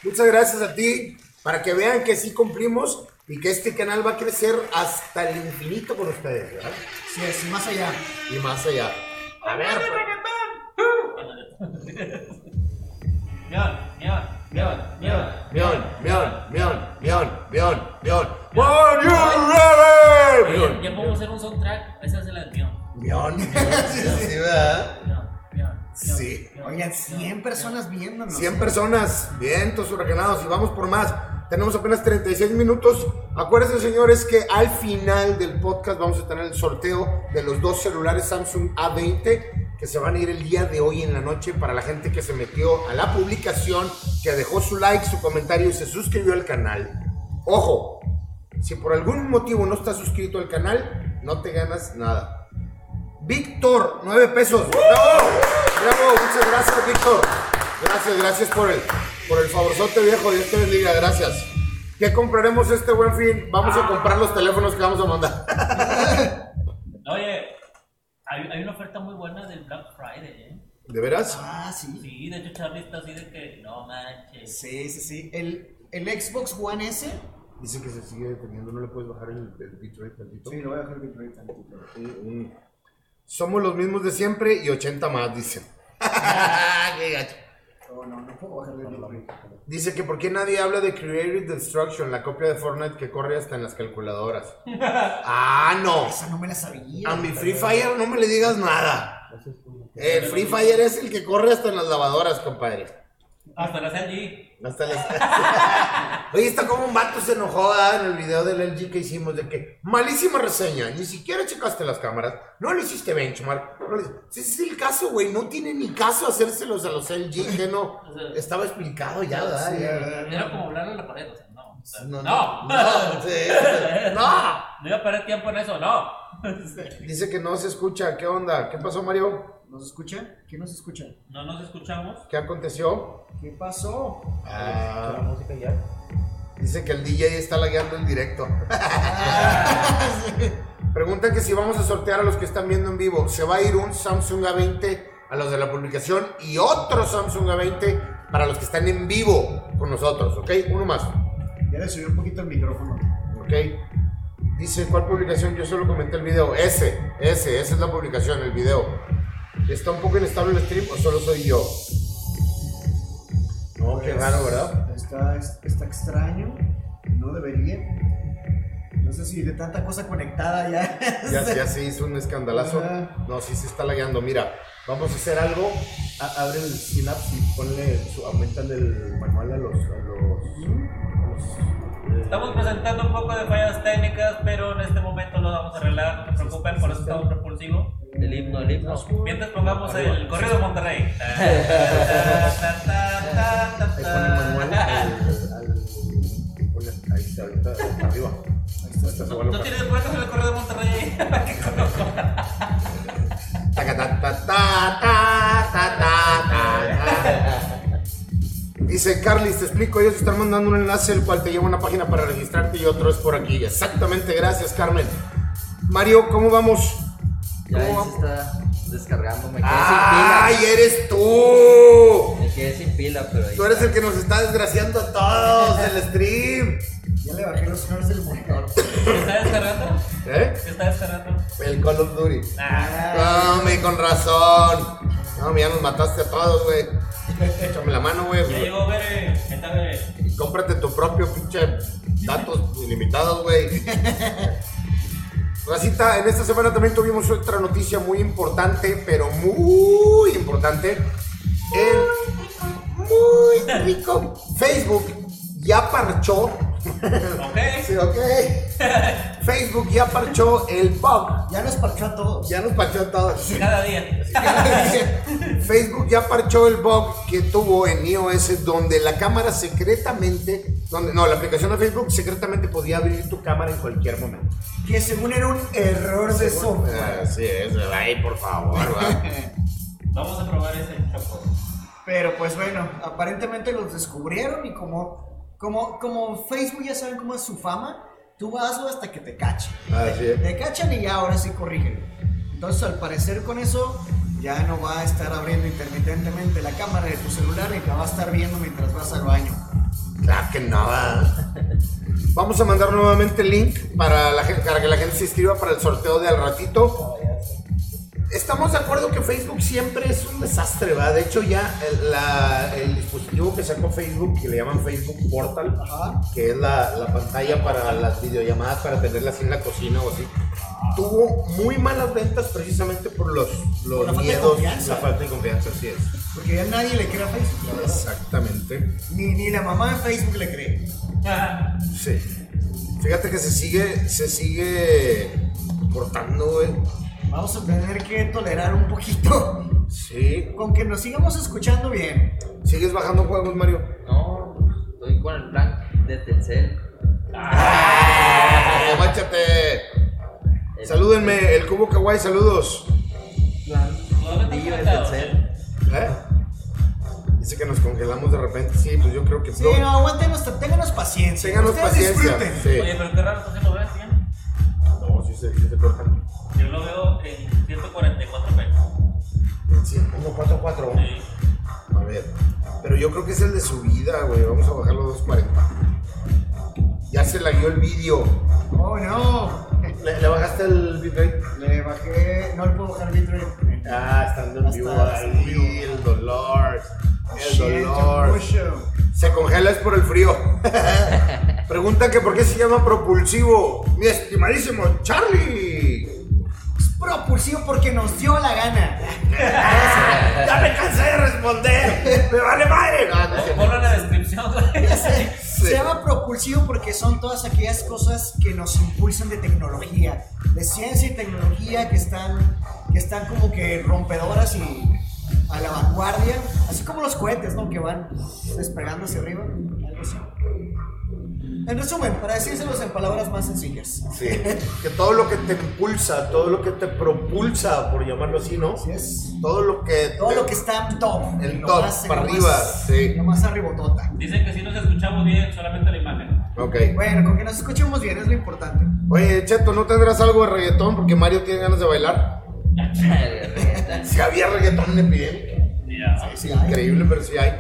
muchas gracias a ti para que vean que sí cumplimos y que este canal va a crecer hasta el infinito con ustedes, ¿verdad? Sí, es, más allá. Y más allá. A ver, Mion, mion, mion, mion. mion, mion, mion, mion, mion, mion. Are you ready? Mion. Ya podemos hacer un soundtrack. Esa es la del mion. Mion. Sí, sí, ¿verdad? Mion, mion, mion, Sí. mion, Oigan, mion. 100 personas viéndonos. 100 personas, vientos huracanados y vamos por más. Tenemos apenas 36 minutos. Acuérdense, señores, que al final del podcast vamos a tener el sorteo de los dos celulares Samsung A20 que se van a ir el día de hoy en la noche para la gente que se metió a la publicación, que dejó su like, su comentario y se suscribió al canal. Ojo, si por algún motivo no estás suscrito al canal, no te ganas nada. Víctor, 9 pesos. ¡Bravo! ¡Bravo! Muchas gracias, Víctor. Gracias, gracias por el, por el favorzote viejo. Dios te bendiga, gracias. ¿Qué compraremos este buen fin? Vamos a comprar los teléfonos que vamos a mandar. Oye, hay, hay una oferta muy buena del Black Friday, ¿eh? ¿De veras? Ah, sí. Sí, de hecho Charlie está así de que no manches. Sí, sí, sí. El, el Xbox One S. Dice que se sigue deteniendo, no le puedes bajar el, el bitrate tantito. lo voy a dejar el bitrate tantito. Un- Somos los mismos de siempre y 80 más, dicen. Qué gacho. No, no puedo. Dice que por qué nadie habla de Creative Destruction, la copia de Fortnite que corre hasta en las calculadoras. ah, no. Esa no me la sabía. A mi Free Fire no me le digas nada. El Free Fire es el que corre hasta en las lavadoras, compadre. Hasta la LG. Oye, está como un vato se enojó ¿verdad? en el video del LG que hicimos de que malísima reseña, ni siquiera checaste las cámaras, no le hiciste benchmark. No le... Ese es el caso, güey, no tiene ni caso hacérselos a los LG, que no. Estaba explicado ya, ¿verdad? Sí. Era como hablarle a la pared, o sea, no. o sea, No, no. no, no, sí, no. No iba a perder tiempo en eso, no. Dice que no se escucha, ¿qué onda? ¿Qué pasó, Mario? ¿Nos escucha? ¿Quién nos escucha? No nos escuchamos. ¿Qué aconteció? ¿Qué pasó? Ah, La música ya. dice que el DJ está lagueando el directo. Preguntan que si vamos a sortear a los que están viendo en vivo. Se va a ir un Samsung A20 a los de la publicación y otro Samsung A20 para los que están en vivo con nosotros, ¿ok? Uno más, Ya le subí un poquito el micrófono. ¿ok? Dice, ¿cuál publicación? Yo solo comenté el video. Ese, ese, esa es la publicación, el video. ¿Está un poco inestable el stream o solo soy yo? No, qué Pues, raro, ¿verdad? Está, está extraño. No debería. No sé si de tanta cosa conectada ya. Ya, ya se hizo un escandalazo. No, sí se está lagueando. Mira, vamos a hacer algo. A- abre el Synapse y ponle, su, el manual a los. A los, a los, Estamos presentando un poco de fallas técnicas, pero en este momento lo vamos a arreglar, no se preocupen, por eso estamos propulsivo. El himno, el himno. Mientras pongamos el corrido de Monterrey. Ahí está, ahorita, arriba. ¿No tienes por qué el corrido de Monterrey? Taca, ta, ta, ta, ta, ta, ta, ta. Dice Carly, te explico, ellos están mandando un enlace el cual te lleva a una página para registrarte y otro es por aquí. Exactamente, gracias Carmen. Mario, ¿cómo vamos? Ya ¿Cómo se vamos? está descargando. Me quedé ¡Ay, sin eres tú! pila. Me quedé sin pila, pero ahí Tú eres está. el que nos está desgraciando a todos el stream. Ya le bajé los señores del monitor. ¿Qué está descargando? ¿Eh? ¿Qué está descargando? El Call of Duty. Ah, No, me con razón. No, ya nos mataste a todos, güey. Échame la mano, güey. ya llegó Bere. ¿Qué tal, Bere? Y cómprate tu propio pinche datos ilimitados, güey. Racita, en esta semana también tuvimos otra noticia muy importante, pero muy importante. El muy rico Facebook ya parchó. Ok. Sí, ok. Facebook ya parchó el bug. Ya nos parchó a todos. Ya nos parchó a todos. Cada día. Facebook ya parchó el bug que tuvo en iOS donde la cámara secretamente, donde no, la aplicación de Facebook secretamente podía abrir tu cámara en cualquier momento. Que según era un error de software. Así es, ay, por favor, va. Vamos a probar ese choco. Pero pues bueno, aparentemente los descubrieron y como, como, como Facebook ya saben cómo es su fama, tú hazlo hasta que te cachen. Así es. Te cachan y ya ahora sí corrigen. Entonces al parecer con eso ya no va a estar abriendo intermitentemente la cámara de tu celular y te va a estar viendo mientras vas al baño. Claro que no. va. Vamos a mandar nuevamente el link para, la para que la gente se inscriba para el sorteo de al ratito. Estamos de acuerdo que Facebook siempre es un desastre, ¿va? De hecho, ya el, la- el dispositivo que sacó Facebook, que le llaman Facebook Portal, Ajá. que es la, la pantalla para las videollamadas, para tenerlas en la cocina o así, tuvo muy malas ventas precisamente por los, los Por la miedos, la falta de confianza, así es. Porque ya nadie le cree a Facebook. Exactamente. Ni, ni la mamá de Facebook le cree. Ah, Sí. Fíjate que se sigue, se sigue cortando, güey. Vamos a tener que tolerar un poquito. Sí. Con que nos sigamos escuchando bien. ¿Sigues bajando juegos, Mario? No, estoy con el plan de Telcel. ¡Ah! ¡Máchate! El- Salúdenme, el Cubo Kawaii, saludos. Plan ¿Dónde Dillo de estás Telcel. ¿Eh? Dice que nos congelamos de repente. Sí, pues yo creo que Sí, no. no, aguántenos, ténganos paciencia. Ténganos Ustedes paciencia. disfruten. Sí. Oye, pero qué raro está haciendo, ¿ves? Bien. No, sí se, sí se cortan. Yo lo veo en 144p. Sí, 144. Sí. A ver. Pero yo creo que es el de subida, güey. Vamos a bajarlo a 240. Ya se la guió el vídeo. Oh, no. ¿Le, le bajaste el bitrate? Le bajé. No le puedo bajar bitrate. Ah, estando en vivo en ahí, el dolor. El dolor. Se congela es por el frío. Pregunta que por qué se llama propulsivo. Mi estimadísimo Charlie. Propulsivo porque nos dio la gana. Ya me cansé de responder. Me vale madre. No, no cierto. Ponlo en la descripción, sé. Sí. Se llama propulsivo porque son todas aquellas cosas que nos impulsan de tecnología, de ciencia y tecnología que están, que están como que rompedoras y a la vanguardia, así como los cohetes, ¿no? Que van despegando hacia arriba, algo así. En resumen, para decírselos en palabras más sencillas. Sí, que todo lo que te impulsa, todo lo que te propulsa, por llamarlo así, ¿no? Así es. Todo lo que. Todo te- lo que está top. El lo top, más- para lo arriba, más- sí. Lo más arribotota. Dicen que si nos escuchamos bien, solamente la imagen. Ok. Bueno, con que nos escuchemos bien es lo importante. Oye, Cheto, ¿no tendrás algo de reggaetón? Porque Mario tiene ganas de bailar. Si había reggaetón en epidemia. Ya. Sí, hay. Increíble, pero sí hay.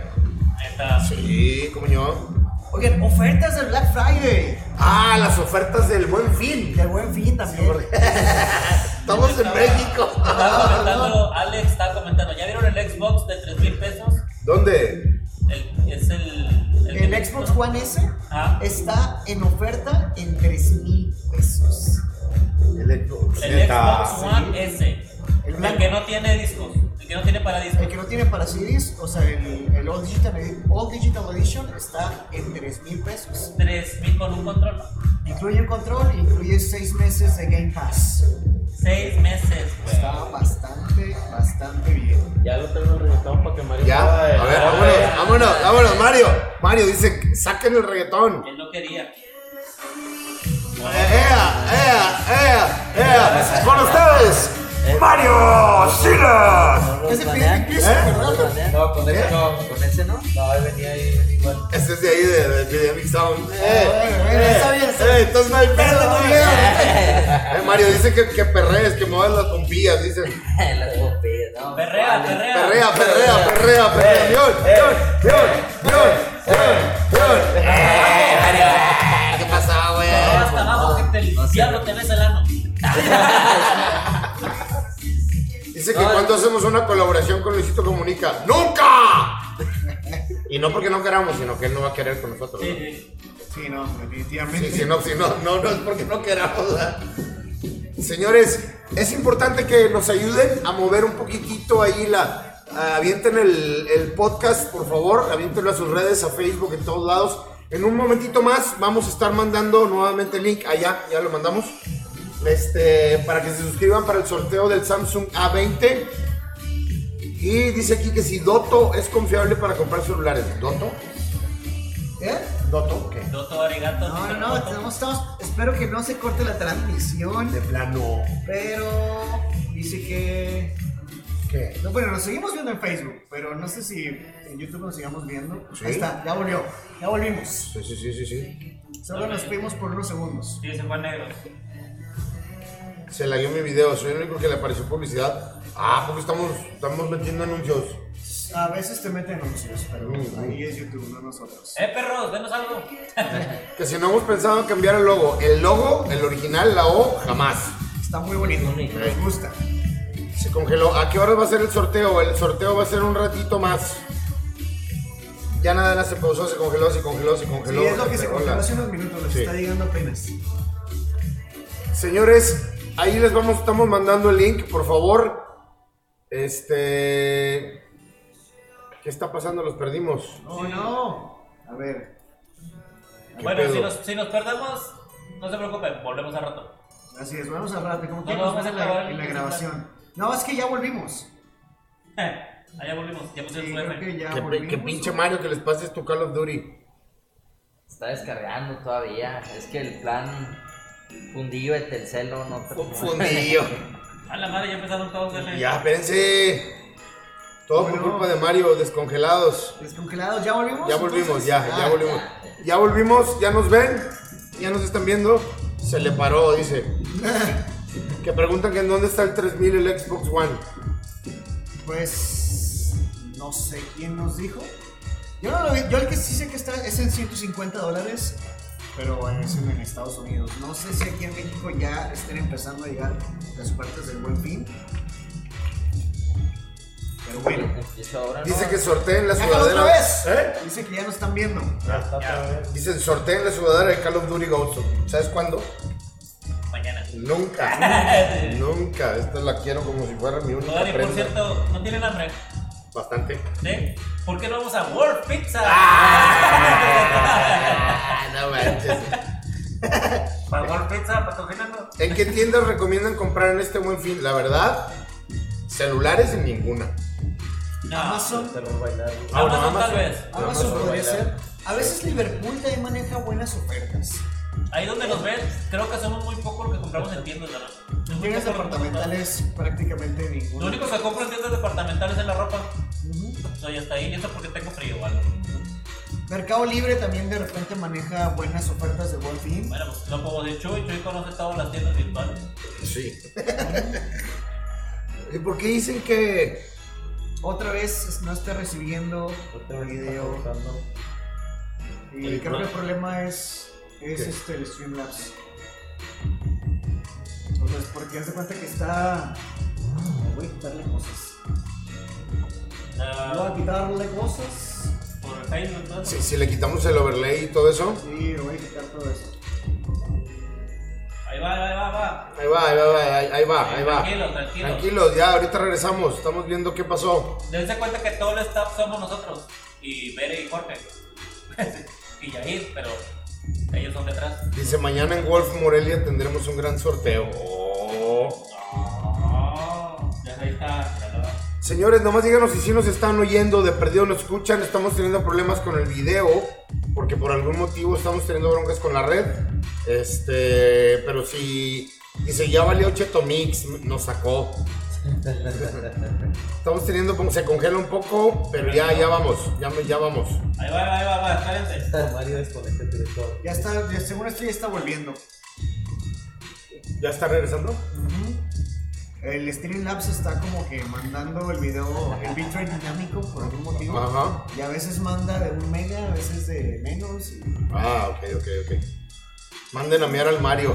Neta. Sí, como yo. Oigan, ofertas del Black Friday. Ah, las ofertas del buen fin. Del buen fin también. Estamos en México. Estaba comentando, Alex está comentando, ¿ya vieron el Xbox de 3 mil pesos? ¿Dónde? El, es el... El Xbox One S Ah, es está en oferta en 3 mil pesos. El Xbox. El. Xbox One S. El El, que no tiene discos. El que no tiene para discos. El que no tiene para CDs, o sea, el, el All, Digital, All Digital Edition está en 3 mil pesos. 3000 con un control. Incluye un control, incluye 6 meses de Game Pass. Seis meses, güey. Está bastante, bastante bien. Ya lo tengo el reggaetón para que Mario Ya, pueda- a ver, vámonos, vámonos, vámonos, Mario. Mario dice, saquen el reggaetón. Él no quería. ¡Ea, ea, ea, ea! Con ustedes, Mario Silas. Ese pide Chris, ¿verdad? No, con ese no. ¿Con ese no? No, él venía ahí igual. Este es de ahí, de, de Epidemic Sound. ¡Eh! ¡Eh! Entonces no hay pedo, no hay. Eh, Mario dice que, que perrees, que muevas las pompillas, dice. Las bombillas, no. Perrea, vale. perrea. Perrea, perrea, perrea, perrea. León, león, león. ¡Eh, Mario! ¿Qué pasa, güey? No, hasta abajo que te, el diablo te ves el ano. Dice que cuando hacemos una colaboración con Luisito Comunica, ¡Nunca! Y no porque no queramos, sino que él no va a querer con nosotros. Sí, ¿no? sí. Sí, no, definitivamente. Sí, sí, no, sí, no, no, no es porque no queramos. ¿verdad? Señores, es importante que nos ayuden a mover un poquitito ahí la. a- avienten el, el podcast, por favor, aviéntenlo a sus redes, a Facebook, en todos lados. En un momentito más vamos a estar mandando nuevamente el link allá, ya lo mandamos. Este, para que se suscriban para el sorteo del Samsung A20. Y dice aquí que si Doto es confiable para comprar celulares. ¿Doto? ¿Eh? ¿Doto? ¿Qué? Doto Arigato. No, no, no, estamos, estamos- espero que no se corte la transmisión, De plano. pero dice que... ¿Qué? No, bueno, nos seguimos viendo en Facebook, pero no sé si en YouTube nos sigamos viendo. Sí. Ahí está, ya volvió, ya volvimos. Sí, sí, sí, sí, sí. Solo nos fuimos por unos segundos. Sí, se fue negro. Se la dio mi video, soy el único que le apareció publicidad. Ah, porque estamos, estamos metiendo anuncios. A veces te meten anuncios, pero Mm. ahí es YouTube, no nosotros. Eh, perros, denos algo. Que si no hemos pensado en cambiar el logo. El logo, el original, la O, jamás. Está muy bonito, nos gusta. Se congeló. ¿A qué hora va a ser el sorteo? El sorteo va a ser un ratito más. Ya nada, nada se pausó, se congeló, se congeló, se congeló. Sí, es lo que se congeló hace unos minutos, les Sí. está llegando apenas. Señores, ahí les vamos, estamos mandando el link, por favor. Este. ¿Qué está pasando? Los perdimos. Oh, no. A ver, ¿Qué Bueno, si nos, si nos perdemos, no se preocupen, volvemos al rato. así es, vamos a rato, como que No, no, vamos a la, en la grabación. No, es que ya volvimos. Allá volvimos, ya Sí, pusieron su creo F. que ya Que, volvimos. que pinche Mario que les pases tu Call of Duty. Está descargando todavía. Es que el plan fundillo de Telcel no Fundillo. A la madre, ya empezaron todos de ya, espérense. Todo por Bueno. culpa de Mario, descongelados. Descongelados, ¿ya volvimos? Ya volvimos, entonces? ya, ya Ah, volvimos. Ya volvimos, ya nos ven, ya nos están viendo. Se le paró, dice. Que preguntan que en dónde está el 3000 el Xbox One. Pues no sé quién nos dijo. Yo no lo vi, yo el que sí sé que está es en 150 dólares, pero es en, en Estados Unidos. No sé si aquí en México ya estén empezando a llegar las ofertas del buen fin. Pero bueno, ahora, ¿no? Dice que sorteen la ¡Ya sudadera. otra vez! ¿Eh? Dice que ya nos están viendo. Dicen sorteen la sudadera de Call of Duty Ghost. ¿Sabes cuándo? Mañana. Nunca. Nunca. Esta la quiero como si fuera mi única por cierto, ¿no tienen hambre? Bastante. ¿Sí? ¿Por qué no vamos a World Pizza? Ah, no manches. Para World Pizza, patrocinando. ¿En qué tiendas recomiendan comprar en este buen fin? La verdad, celulares en ninguna. No. Amazon, bueno, Amazon tal vez. Amazon podría ser. A veces Liverpool también maneja buenas ofertas. Ahí donde nos ven, creo que somos muy pocos los que compramos en tiendas, ¿verdad? Muy Tiendas departamentales prácticamente compramos. Lo único que compro en tiendas departamentales es la ropa. Ujú. No, ya está ahí. Y eso porque tengo frío o algo. Mercado Libre también de repente maneja buenas ofertas de buen fin. Bueno, pues no puedo decir Chuy. Chuy conoce todas las tiendas virtuales. Sí. ¿Y por qué dicen que Otra vez no está recibiendo el video. Y El creo que el pro- problema es, es ¿Qué? este, el Streamlabs. O sea, es porque haz de cuenta que está. Voy a quitarle cosas. Voy a Ah, quitarle cosas. por todo. Si, si le quitamos el overlay y todo eso. Sí, lo voy a quitar todo eso. Ahí va, ahí va, ahí va. Ahí va, ahí va, ahí, ahí va, ahí va. Tranquilo, tranquilo. Tranquilos, ya, ahorita regresamos. Estamos viendo qué pasó. Dense cuenta que todo el staff somos nosotros. Y Bere y Jorge. y Yair, pero ellos son detrás. Dice, mañana en Wolf Morelia tendremos un gran sorteo. Oh. Oh, ya ahí está. Señores, nomás díganos si sí nos están oyendo, de perdido nos escuchan, estamos teniendo problemas con el video, porque por algún motivo estamos teniendo broncas con la red. Este, pero si dice ya valió Cheto Mix, nos sacó. Estamos teniendo como se congela un poco, pero ya, ya vamos, ya, me- ya vamos. Ahí va, ahí va, ahí va, espérense. Mario desconecta el director. Ya está, ya- según esto ya está volviendo. ¿Ya está regresando? El Streamlabs está como que mandando el video, el bitrate dinámico por algún motivo. Ajá. Y a veces manda de un mega, a veces de menos. y- Ah, ok, ok, ok. Manden a mirar al Mario.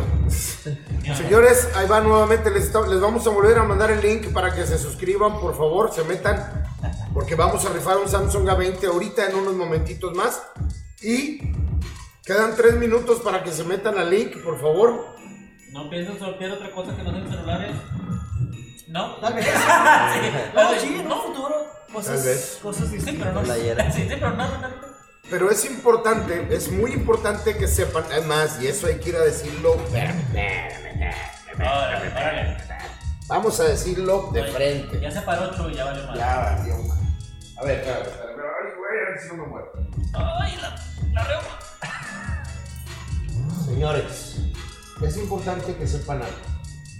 Señores, ahí va nuevamente. Les, les vamos a volver a mandar el link para que se suscriban, por favor, se metan. Porque vamos a rifar un Samsung A20 ahorita en unos momentitos más. Y quedan tres minutos para que se metan al link, por favor. ¿No piensan sortear otra cosa que no sean celulares? ¿No? Tal vez. Sí, No, sí, un futuro. Cosas, Tal vez. cosas Sí, pero no. Sí, pero no, no, no. Pero es importante, es muy importante que sepan, además, y eso hay que ir a decirlo. Órale, órale. Vamos a decirlo de frente. Ya se paró Chuy, ya vale más. Ya, valió, man. A ver, espérame, espérame. Ay, güey, a ver si no me muero. Ay, la, la reuma. Señores, es importante que sepan algo.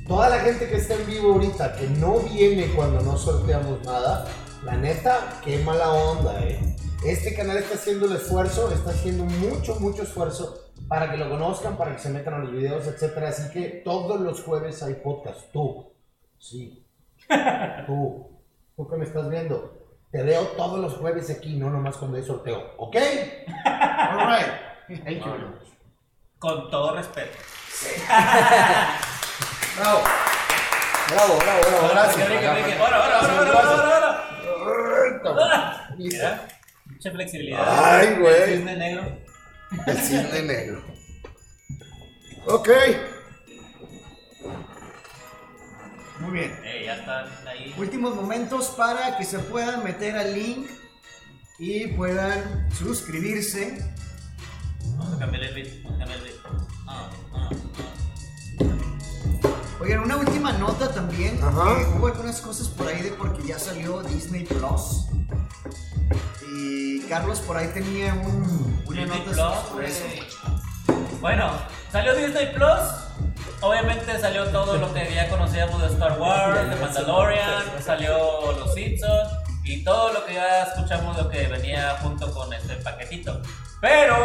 Toda la gente que está en vivo ahorita, que no viene cuando no sorteamos nada, la neta, qué mala onda, eh. Este canal está haciendo el esfuerzo, está haciendo mucho, mucho esfuerzo para que lo conozcan, para que se metan a los videos, etcétera. Así que todos los jueves hay podcast. Tú, sí, tú, tú que me estás viendo, te veo todos los jueves aquí, no nomás cuando hay sorteo, ¿ok? All right. Thank you much. Con todo respeto. Bravo. Bravo, bravo, bravo, gracias. Ahora, ahora, ahora, ahora, ahora. Mira, mucha flexibilidad. Ay, güey. Cisne negro. El cisne negro. Ok. Muy bien. Eh, ya están ahí. Últimos momentos para que se puedan meter al link y puedan suscribirse. Vamos a cambiar el beat. Vamos a cambiar el beat. Ah, ah, Oigan, una última nota también. Ajá. Eh, hubo algunas cosas por ahí de porque ya salió Disney Plus. Y Carlos por ahí tenía un, una Disney nota Plus, sobre eso. güey. Bueno, salió Disney Plus. Obviamente salió todo lo que ya conocíamos de Star Wars, de Mandalorian, salió Los Simpsons y todo lo que ya escuchamos lo que venía junto con este paquetito. Pero,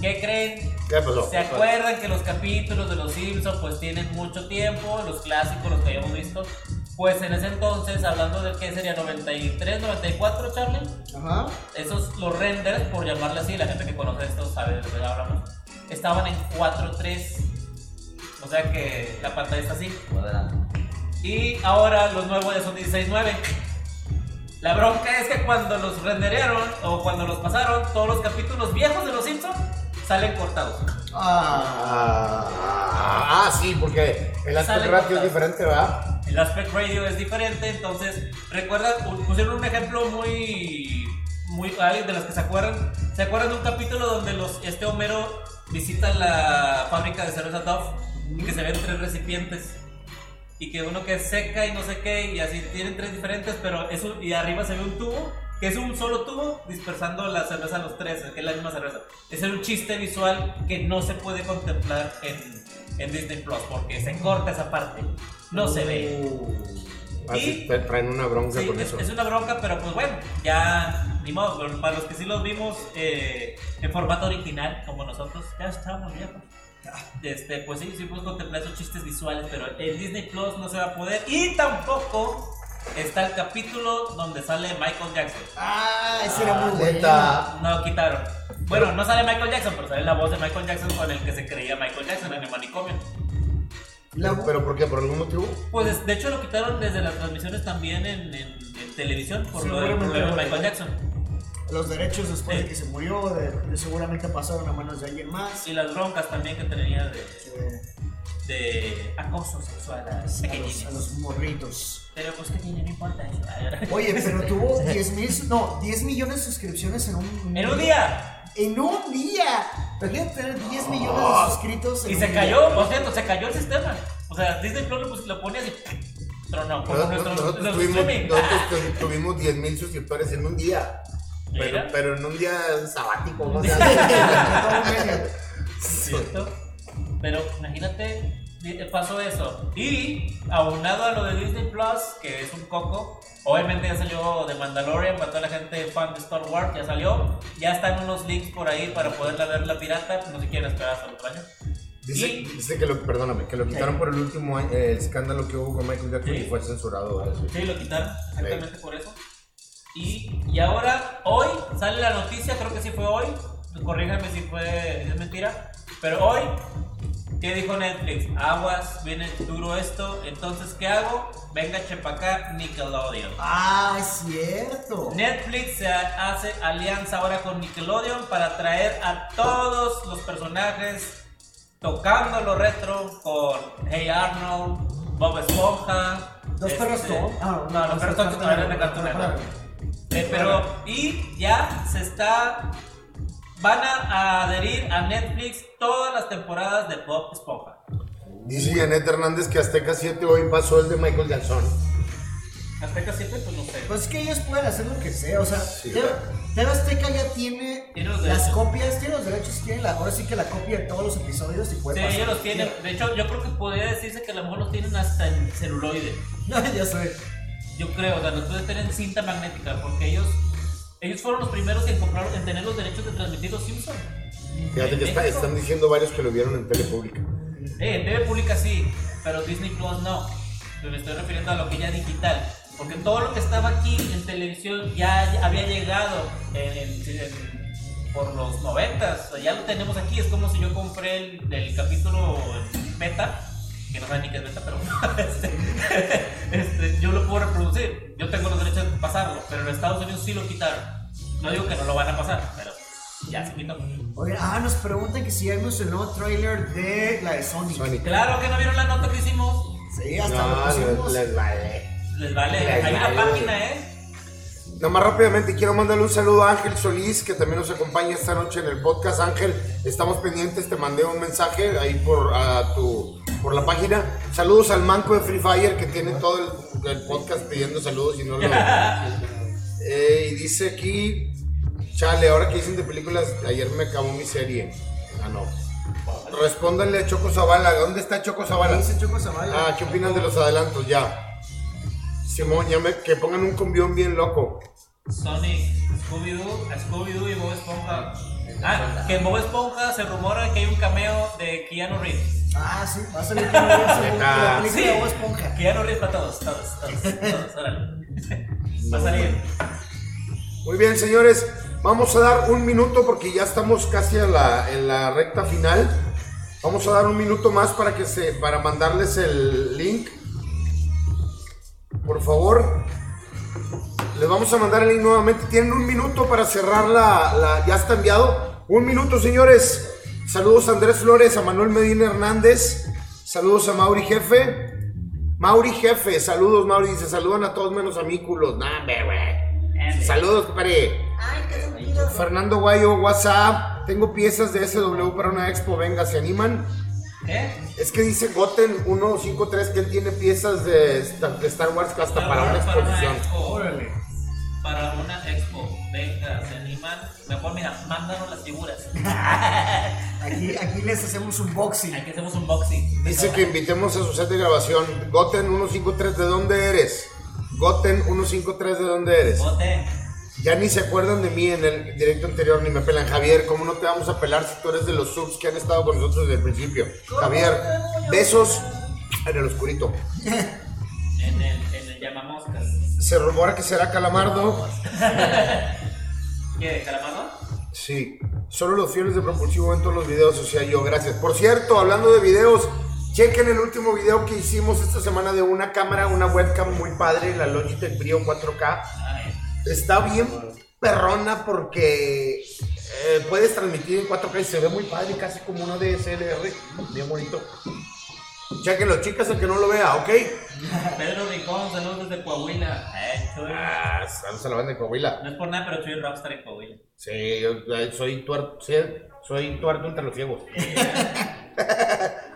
¿qué creen? ¿Qué pasó? ¿Se acuerdan que los capítulos de Los Simpsons pues tienen mucho tiempo? Los clásicos, los que habíamos visto. Pues en ese entonces, hablando del que sería 93, 94, Charlie Ajá. esos los renders, por llamarle así, la gente que conoce esto sabe de lo que hablamos, estaban en 4.3. O sea que la pantalla está así. Y ahora los nuevos ya son 16.9. La bronca es que cuando los renderearon o cuando los pasaron, todos los capítulos viejos de los Simpsons salen cortados. Ah, Ah, ah, sí, porque el aspect Sale ratio es diferente, ¿verdad? El aspect radio es diferente, entonces, recuerdan, pusieron un ejemplo muy, muy, de los que se acuerdan, ¿se acuerdan de un capítulo donde los, este Homero visita la fábrica de cerveza Duff y que se ven tres recipientes? Y que uno que es seca y no sé qué, y así tienen tres diferentes, pero eso, y arriba se ve un tubo, que es un solo tubo dispersando la cerveza a los tres, que es la misma cerveza. Ese es un chiste visual que no se puede contemplar en, en Disney Plus, porque se corta esa parte, no se ve. Así Y- te traen una bronca Sí, con es, eso. es una bronca, pero pues bueno, ya ni modo. Para los que sí los vimos eh, en formato original, como nosotros, ya estamos viejos. Este, pues sí, sí podemos contemplar esos chistes visuales, pero en Disney Plus no se va a poder. Y tampoco está el capítulo donde sale Michael Jackson. ah, ese era muy bueno. No lo quitaron. Bueno, no sale Michael Jackson, pero sale la voz de Michael Jackson con el que se creía Michael Jackson en el manicomio. La- ¿Pero por qué? ¿Por algún motivo? Pues de hecho lo quitaron desde las transmisiones también en, en- en televisión por lo del Seguramente problema de Michael. Jackson. los derechos después Sí. de que se murió, de, de seguramente pasaron a manos de alguien más. Y las broncas también que tenía de, de acoso sexual a a, los, a los morritos. Pero pues que tiene, no importa eso. Oye, pero tuvo 10 mil, no, 10 millones de suscripciones en un En un día. En un día. Imagínate tener 10 millones de suscritos en Y se cayó, por cierto, se cayó el sistema. O sea, Disney Plus lo, pus- lo ponía así. Tronó, como Nosotros, nuestro, nosotros nuestro tuvimos, streaming. nosotros tu- tuvimos 10 mil suscriptores en un día. Pero, pero en un día sabático, ¿no? O Todo sea, un medio. ¿Cierto? Pero imagínate, pasó eso. Y aunado a lo de Disney Plus, que es un coco, obviamente ya salió de Mandalorian para toda la gente fan de Star Wars, ya salió. Ya están unos links por ahí para poderla ver la pirata, no se quieren esperar hasta el otro año. Dice, Y- dice que lo, perdóname, que lo quitaron por el último año, eh, el escándalo que hubo con Michael Jackson Sí. y fue censurado. ¿verdad? Sí, lo quitaron exactamente por eso. Y, y ahora, hoy sale la noticia, creo que sí fue hoy, corríjame si fue es mentira, pero hoy, ¿qué dijo Netflix? Aguas, viene duro esto, entonces ¿qué hago? Venga, chepa acá, Nickelodeon. Ah, es cierto. Netflix se ha- hace alianza ahora con Nickelodeon para traer a todos los personajes tocando lo retro con Hey Arnold, Bob Esponja. Dos este- perros. Ah, no, los perros tontos todavía de Cartoon Network. Pero, y ya se está. Van a adherir a Netflix todas las temporadas de Bob Esponja. Dice Janet Hernández que Azteca 7 hoy pasó el de Michael Jackson. Azteca 7, pues no sé. Pues es que ellos pueden hacer lo que sea, o sea, Sí, TV claro. TV Azteca ya tiene, las copias, tiene los derechos, tiene la, ahora sí que la copia de todos los episodios y puede Sí, pasar ellos lo los tienen. De hecho, yo creo que podría decirse que a lo mejor los tienen hasta en celuloide. ya sé. Yo creo, o sea, los pueden tener en cinta magnética, porque ellos. Ellos fueron los primeros en comprar, en tener los derechos de transmitir los Simpsons. Fíjate que está- están diciendo varios que lo vieron en tele pública. Eh, en TV pública sí, pero Disney Plus no. Me estoy refiriendo a lo que ya digital. Porque todo lo que estaba aquí en televisión ya había llegado en- en- en- por los noventas. O sea, ya lo tenemos aquí. Es como si yo compré el, el capítulo beta, que no saben ni qué es beta, pero este, este, yo lo puedo reproducir. Yo tengo los derechos de pasarlo, pero en Estados Unidos sí lo quitaron. No digo que no lo van a pasar, ya se quitó. Ah, nos preguntan que si vimos el nuevo trailer de la de Sonic. Sonic. Claro que no vieron la nota que hicimos. Sí, hasta lo No, pusimos. les, vale. Les vale, Les hay una página, ¿eh? Nada más rápidamente quiero mandarle un saludo a Ángel Solís, que también nos acompaña esta noche en el podcast. Ángel, estamos pendientes, te mandé un mensaje ahí por, a tu, por la página. Saludos al manco de Free Fire, que tiene todo el, el podcast pidiendo saludos y no lo... Eh, y dice aquí, chale, ahora que dicen de películas, ayer me acabó mi serie. Ah, no. Respóndanle a Choco Zavala, ¿dónde está Choco Zavala? Dice Choco Zavala. Ah, ¿qué opinan de los adelantos? Ya. Simón, ya me, que pongan un combión bien loco. Sonic, Scooby-Doo, Scooby-Doo y Bob Esponja. Ah, que en Bob Esponja se rumora que hay un cameo de Keanu Reeves. Ah, sí, va a salir Ah. la película de Bob Esponja. Keanu Reeves para todos, todos, todos, todos, órale. Va a salir. Muy bien, señores. Vamos a dar un minuto porque ya estamos casi a la, en la recta final. Vamos a dar un minuto más para que se, para mandarles el link. Por favor. Les vamos a mandar el link nuevamente. Tienen un minuto para cerrar la, la- ya está enviado. Un minuto, señores. Saludos a Andrés Flores, a Manuel Medina Hernández. Saludos a Mauri Jefe. Mauri Jefe, saludos Mauri. Dice, saludan a todos menos a mí, culos. Nah, hombre, güey. Compadre. Ay, qué sentido. Fernando Guayo, WhatsApp. Tengo piezas de SW para una expo. Venga, ¿se animan? ¿Qué? Es que dice Goten 153 que él tiene piezas de, Star- de Star Wars hasta para una exposición. expo. Órale. Para una expo. Venga, se animan. Mejor, mira, mándanos las figuras. Aquí, aquí les hacemos un boxing. Aquí hacemos un boxing. Dice que invitemos a su set de grabación. Goten 153, ¿de dónde eres? Goten 153, ¿de dónde eres? Bote. Ya ni se acuerdan de mí en el directo anterior, ni me pelan. Javier, ¿cómo no te vamos a pelar si tú eres de los subs que han estado con nosotros desde el principio? Javier, besos en el oscurito. En el, en el llamamoscas. Se rumora que será Calamardo. ¿Qué? ¿Calamardo? Sí, solo los fieles de Propulsivo ven todos los videos, o sea, yo, gracias. Por cierto, hablando de videos, chequen el último video que hicimos esta semana de una cámara, una webcam muy padre, la Logitech Brio 4K. Está bien perrona porque eh, puedes transmitir en 4K y se ve muy padre, casi como una DSLR. Bien bonito. Chequenlo, chicas, el que no lo vea, ¿ok? Pedro Rincón, saludos desde Coahuila. Eh. Ah, saludos a la banda de Coahuila. No es por nada, pero es rockstar en Coahuila. Sí, yo eh, soy tuerto, soy tuerto entre los ciegos.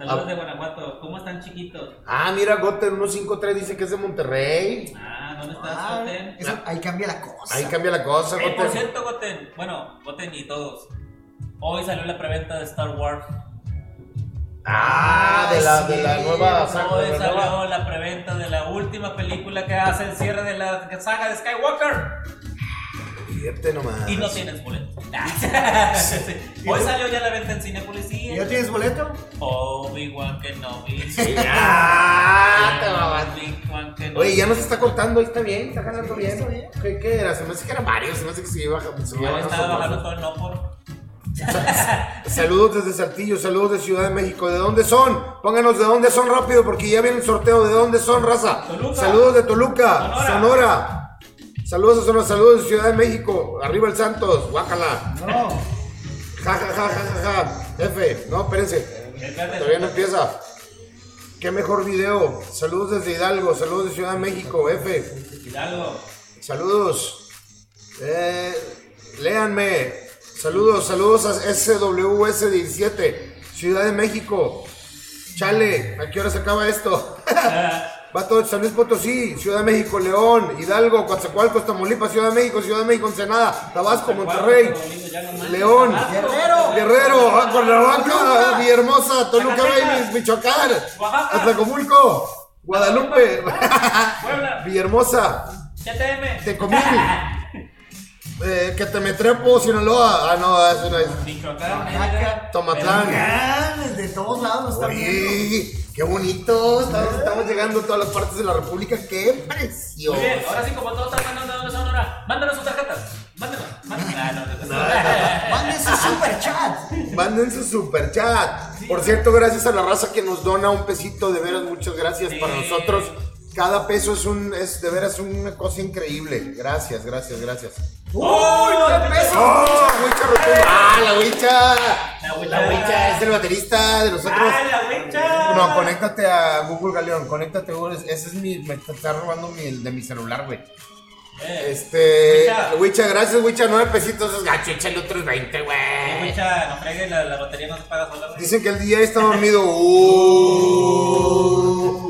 Saludos de Guanajuato. ¿Cómo están chiquitos? Ah, mira, Goten 153 dice que es de Monterrey. Ah, ¿dónde estás, Ah, Goten? eso- ahí cambia la cosa. Ahí cambia la cosa, Eh, por Goten. cierto, Goten. Bueno, Goten y todos. Hoy salió la preventa de Star Wars. Ah, de la, de la Sí, nueva no, saga. Hoy de la nueva- salió la preventa de la última película que hace el cierre de la saga de Skywalker. Nomás. Y no tienes boleto. Hoy salió ya la venta en Cinepolis ¿Y ya tienes boleto? Obi-Wan Kenobi. Ah, te mamaste. Obi-Wan Kenobi. Oye, ya nos está cortando, está bien, está ganando bien. Está bien. ¿Qué, qué era? Se me hace que era Mario, se me hace que se iba a Ya a estaba bajando todo el no por. Saludos desde Saltillo, saludos de Ciudad de México. ¿De dónde son? Pónganos de dónde son rápido porque ya viene el sorteo. ¿De dónde son, raza? Toluca. Saludos de Toluca, Sonora. Sonora. Saludos a saludos de Ciudad de México. Arriba el Santos, guácala. No. Ja, ja, ja, ja, ja, ja. F, no, espérense. Todavía no empieza. Qué mejor video. Saludos desde Hidalgo, saludos de Ciudad de México, F. Hidalgo. Saludos. Eh, léanme. Saludos, saludos a SWS17, Ciudad de México. Chale, ¿a qué hora se acaba esto? Vato de San Luis Potosí, Ciudad de México, León, Hidalgo, Coatzacoalcos, Tamaulipas, Ciudad de México, Ciudad de México, Ensenada, Tabasco, Monterrey, León, Guerrero. Guerrero, ah, Cuernavaca, Villahermosa, Toluca. Babies, Michoacán, Oaxaca. Atlacomulco, Guadalupe, Puebla. Villahermosa, CTM. Tecomil, eh, que te me trepo, Sinaloa. Ah, no, eso no es. Michoacán. Oaxaca. Tomatlán. Ah, de todos lados viendo. Oye, qué bonito. Estamos, estamos llegando a todas las partes de la República. Qué precioso. Muy bien, ahora sí, como todos están mandando dónde son ahora, mándanos sus tarjetas. Ah, no, no, no. Manden su super chat. Manden su super chat. Por cierto, gracias a la raza que nos dona un pesito. De veras, muchas gracias Sí. para nosotros. Cada peso es un, es de veras una cosa increíble. Gracias, gracias, gracias. ¡Uy, nueve pesos! ¡Oh, Wicha Rotundo! ¡Ah, la Wicha! La Wicha. La Wicha es el baterista de nosotros. ¡Ah, la Wicha! No, conéctate a Google Galeón, conéctate, Google. Ese es mi, me está robando mi, de mi celular, güey. Eh, Este, Wicha. Wicha, gracias, Wicha, nueve pesitos, es gacho, échale otros 20, eh, güey. Wicha, no fregues, la, la batería no se paga sola. güey. Dicen que el día está dormido. Uh,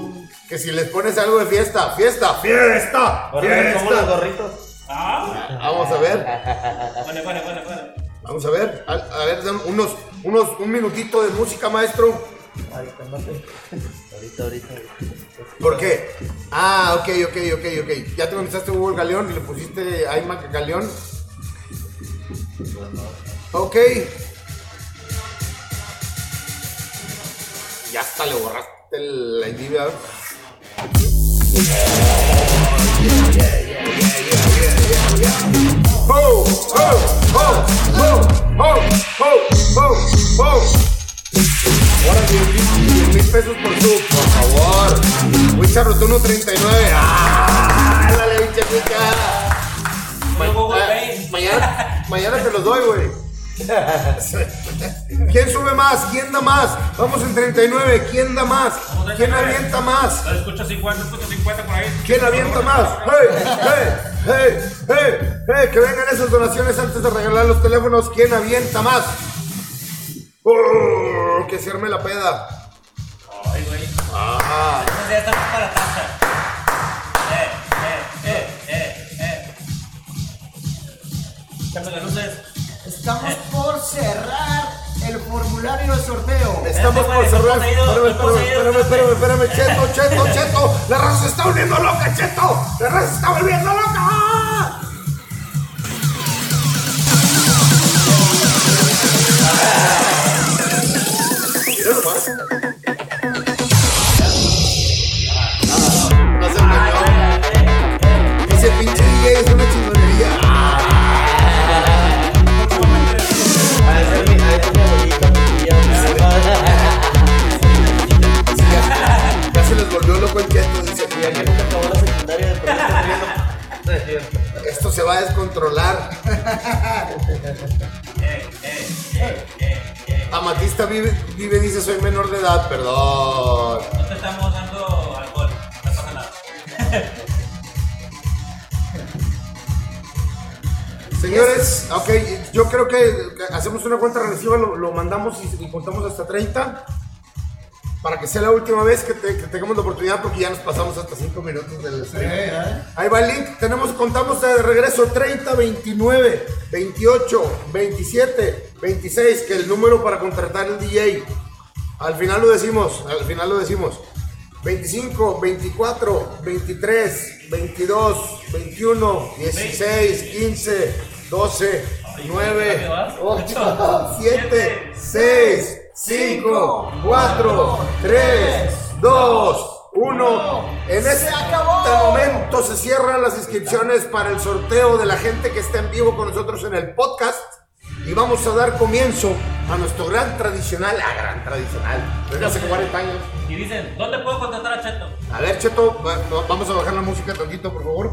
que si les pones algo de fiesta, fiesta, fiesta, fiesta. gorritos. Ah, Vamos a ver, bueno, bueno, bueno, bueno. vamos a ver, a, a ver, unos, unos, un minutito de música, maestro. Ahorita, ahorita, ahorita. ¿Por qué? Ah, ok, ok, ok, ok. Ya te conectaste a Google Galeón y le pusiste iMac Galeón. Ok. Ya hasta le borraste el ID, Ahora 10 mil 10 mil pesos por sub, por favor. Wicha Rotuno 39. ¡Ah! ¡Dale, mañana, mañana te los doy, güey. ¿Quién sube más? ¿Quién da más? Vamos en 39. ¿Quién da más? ¿Quién 39. avienta más? Lo escucho 50, escucho 50 por ahí. ¿Quién avienta más? ¡Hey! ¡Hey! ¡Hey! ¡Hey! ¡Hey! Que vengan esas donaciones antes de regalar los teléfonos. ¿Quién avienta más? ¡Oh! Que se arme la peda. Ay, güey. Ah. Ya estamos para tacha. Eh, eh, eh, eh, eh. Échame las luces. Estamos por cerrar el formulario de sorteo. Estamos por cerrar. Espérame, me espérame, espérame, espérame, Cheto, Cheto, Cheto. La raza se está volviendo loca, Cheto. La raza se está volviendo loca. Amatista vive, vive dice soy menor de edad, perdón. No te estamos dando alcohol, no pasa nada. Señores, ok, yo creo que hacemos una cuenta regresiva, lo, lo mandamos y, y contamos hasta 30 para que sea la última vez que, te- que tengamos la oportunidad porque ya nos pasamos hasta 5 minutos del stream. ¿eh? Ahí va el link, tenemos, contamos de regreso 30, 29, 28, 27, 26, que el número para contratar el DJ. Al final lo decimos, al final lo decimos. 25, 24, 23, 22, 21, 16, 15, 12, 9, 8, 7, 6, 5, 4, 3, 2, 1. En este momento se cierran las inscripciones para el sorteo de la gente que está en vivo con nosotros en el podcast. Y vamos a dar comienzo a nuestro gran tradicional, a gran tradicional, desde hace 40 años. Y dicen, ¿dónde puedo contratar a Cheto? A ver, Cheto, va- va- vamos a bajar la música tantito, por favor.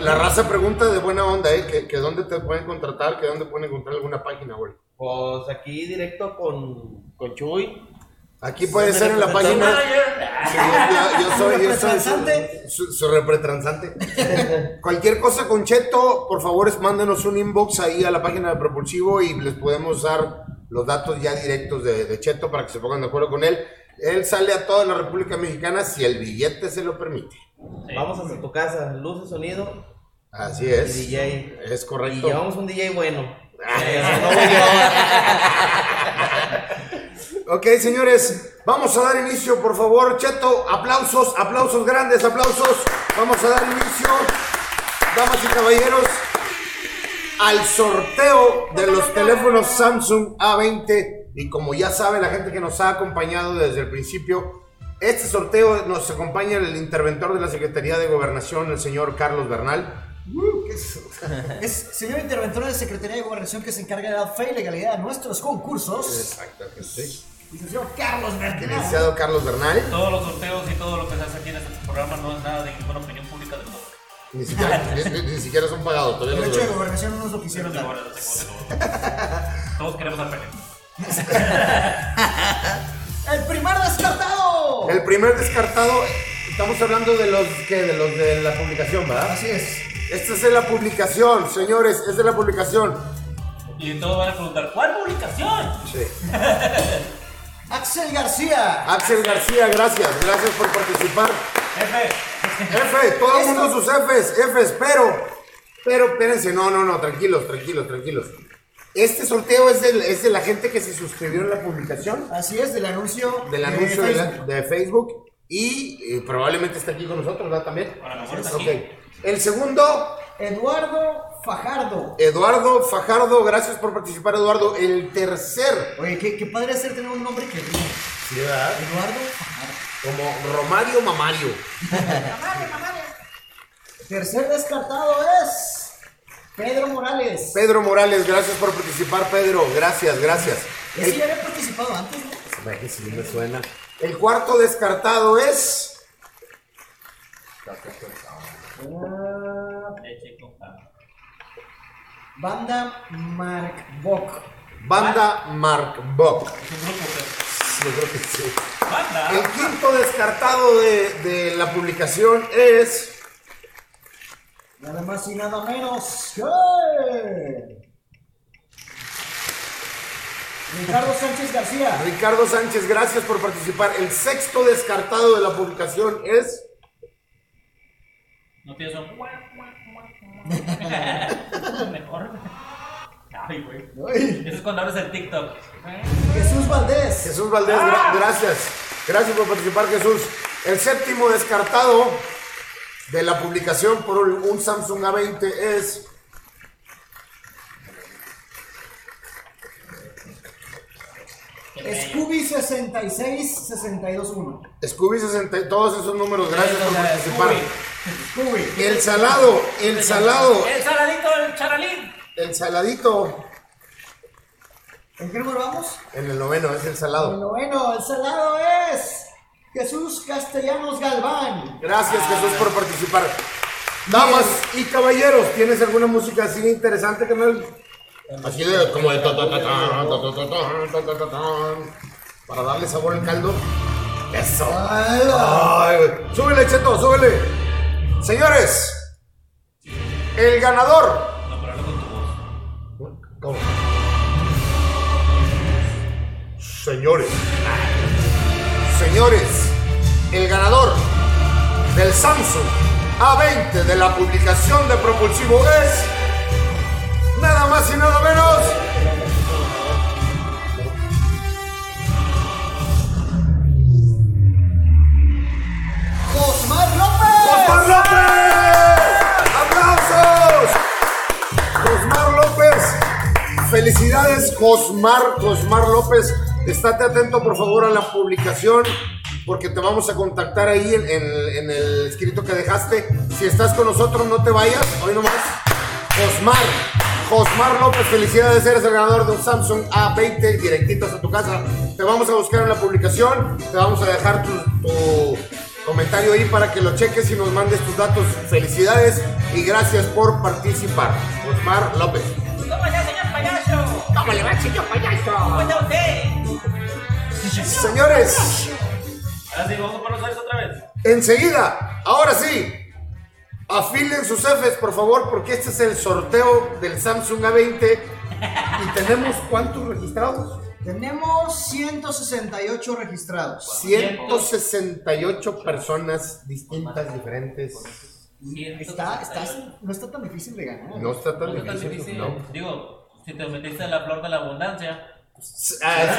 La, raza pregunta de buena onda, ¿eh? Que, que dónde te pueden contratar, que dónde pueden encontrar alguna página, güey. Pues aquí directo con, con Chuy. Aquí puede ser en la página. Sí, yo, yo- yo soy, yo soy su, su. Cualquier cosa con Cheto, por favor, es- mándenos un inbox ahí a la página de Propulsivo y les podemos dar los datos ya directos de, de Cheto para que se pongan de acuerdo con él. Él sale a toda la República Mexicana si el billete se lo permite. Vamos hasta tu casa, luces, sonido Así y es. DJ. Es Y correcto. llevamos un DJ bueno. Ok, señores, vamos a dar inicio, por favor. Cheto, aplausos, aplausos grandes, aplausos. Vamos a dar inicio, damas y caballeros, al sorteo de los teléfonos Samsung A20. Y como ya sabe la gente que nos ha acompañado desde el principio, este sorteo nos acompaña el interventor de la Secretaría de Gobernación, el señor Carlos Bernal. Uh, ¿qué es? Es señor interventor de Secretaría de Gobernación que se encarga de dar fe y legalidad a nuestros concursos. Exactamente. Licenciado Carlos Bernal. Licenciado Carlos Bernal. Todos los sorteos y todo lo que se hace aquí en este programa no es nada de ninguna opinión pública de todos. Ni siquiera, ni- ni- ni siquiera son pagados. todavía El hecho de gobernación no nos lo quisieron dar. Todos queremos al pene. El primer descartado. El primer descartado, estamos hablando de los que de los de la publicación, ¿verdad? Así es. Esta es de la publicación, señores, es de la publicación. Y todos van a preguntar, ¿cuál publicación? Sí. Axel García. Axel García, gracias, gracias por participar. Jefe, F, todo el mundo sus Fs, Fs, pero, pero, espérense, no, no, no, tranquilos, tranquilos, tranquilos. Este sorteo es, del- es de la gente que se suscribió en la publicación, Así es, del anuncio. del de anuncio de, Facebook. de Facebook y eh, probablemente está aquí con nosotros, ¿verdad? También. a lo mejor está Ok. aquí. El segundo, Eduardo Fajardo. Eduardo Fajardo, gracias por participar, Eduardo. El tercer, Oye, qué, qué padre hacer tener un nombre que rime. Eduardo Fajardo. como Romario Mamario. Tercer descartado es Pedro Morales. Pedro Morales, gracias por participar, Pedro. Gracias, gracias. Ese ya había participado antes, ¿no? Que sí me suena. El cuarto descartado es. Ah, Leche con pan. banda Mark Bock. Banda Mark Bock. Es un grupo que... Yo creo que sí. Banda. El quinto descartado de, de la publicación es. Nada más y nada menos que. Ricardo Sánchez García. Ricardo Sánchez, gracias por participar. El sexto descartado de la publicación es. No tienes un... Mejor. Ay, güey. Ay, Eso es cuando abres el TikTok. Jesús Valdés. Jesús Valdés, gra- gracias. Gracias por participar, Jesús. El séptimo descartado de la publicación por un Samsung A20 es. Scooby 66 621. Scooby 60, todos esos números, gracias por participar. Scooby. El salado, el salado, El saladito del charalín. el saladito. ¿En qué número vamos? En el noveno, es el El salado. noveno, el salado es Jesús Castellanos Galván. Gracias, Jesús, por participar. Damas y caballeros, ¿tienes alguna música así interesante, canal? Así de, como de para darle sabor al caldo. Eso. Ay, súbele, Cheto, súbele. Señores, el ganador. No. Señores. Señores, el ganador del Samsung A20 de la publicación de Propulsivo es nada más y nada menos. ¡Osmar López! ¡Osmar López! ¡Aplausos! Osmar López. Felicidades, Osmar, Osmar López. Estate atento, por favor, a la publicación, porque te vamos a contactar ahí en, en- en el escrito que dejaste. Si estás con nosotros, no te vayas. Hoy nomás. Osmar. Osmar López, felicidades, eres el ganador de un Samsung A20 directitos a tu casa. Te vamos a buscar en la publicación, te vamos a dejar tu, tu comentario ahí para que lo cheques y nos mandes tus datos. Felicidades y gracias por participar. Osmar López. ¿Cómo está, señor payaso? ¿Cómo le va, señor payaso? ¿Cómo está usted? Señores, Ahora sí, vamos a eso otra vez. enseguida, ahora sí, afilen sus Fs, por favor, porque este es el sorteo del Samsung A20 y tenemos cuántos registrados? Tenemos 168 registrados. 168 personas distintas, diferentes. Está, está, no está tan difícil de ganar. No está tan No es tan difícil, difícil. ¿no? Digo, si te metiste en la flor de la abundancia. Ah,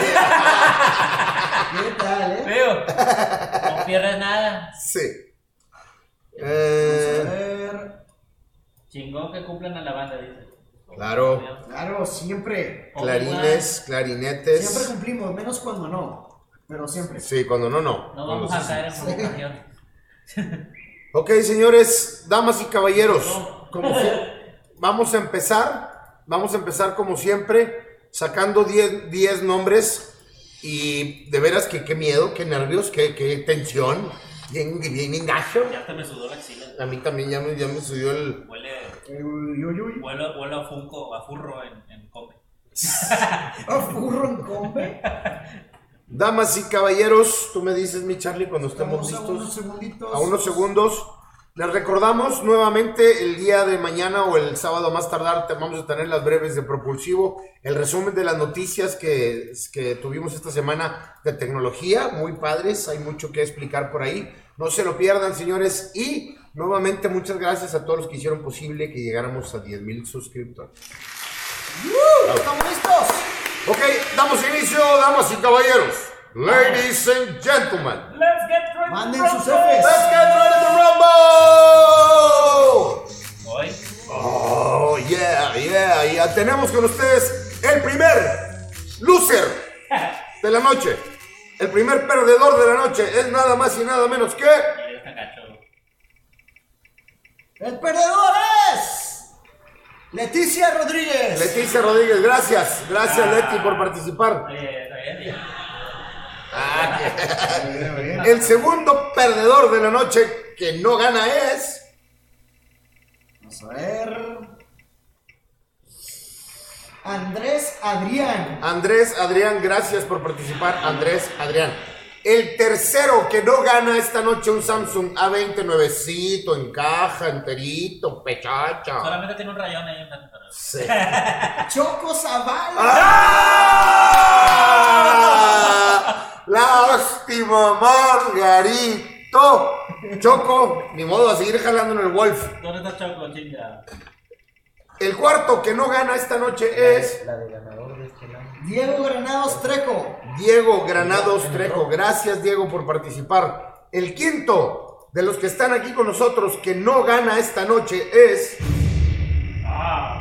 ¿Qué tal, eh? Digo, no pierdes nada. sí. Sí. A Eh, ver, Chingón que cumplan a la banda, dice. Claro. Claro, siempre. clarines, clarinetes. Siempre cumplimos, menos cuando no. Pero siempre. Sí, cuando no, no. No Cuando vamos a sí, caer en provocación. Ok, señores, damas y caballeros, como si- vamos a empezar, vamos a empezar como siempre, sacando 10 10 nombres y de veras que qué miedo, qué nervios, qué, qué tensión, bien, bien engacho. Ya te me sudó la axila. A mí también ya me, ya me subió el... Huele, Uy, uy, uy. huele, huele a funko, a furro en, en come. A furro en combe. Damas y caballeros, tú me dices, mi Charlie, cuando estemos Estamos a unos listos. segunditos. A unos segundos. Les recordamos nuevamente el día de mañana o el sábado más tardar te vamos a tener las breves de Propulsivo, el resumen de las noticias que, que tuvimos esta semana de tecnología, muy padres, hay mucho que explicar por ahí. No se lo pierdan, señores, y nuevamente muchas gracias a todos los que hicieron posible que llegáramos a 10 mil suscriptores. ¿Estamos listos? Ok, damos inicio, damas y caballeros. Ladies and gentlemen. Let's get ready Manden sus. Fs. Let's get ready to rumble. Hoy, Oh, yeah, yeah. Ya tenemos con ustedes el primer loser de la noche. El primer perdedor de la noche es nada más y nada menos que. El perdedor es. Leticia Rodríguez. Leticia Rodríguez. Gracias, gracias Leti por participar. Oye, está bien, bien. Ah, que- El segundo perdedor de la noche que no gana es. Vamos a ver. Andrés Adrián. Andrés Adrián, gracias por participar, Andrés Adrián. El tercero que no gana esta noche un Samsung A20 nuevecito, en caja, enterito, pechacha. Solamente tiene un rayón ahí en la Sí. Choco Zavala. ¡Ah! Lástima, Margarito. Choco, ni modo a seguir jalando en el Wolf. ¿Dónde está Choco, chinga? El cuarto que no gana esta noche es La de ganador de este lado. Diego Granados Treco. Diego Granados Trejo. Gracias, Diego, por participar. El quinto de los que están aquí con nosotros que no gana esta noche es. Ah.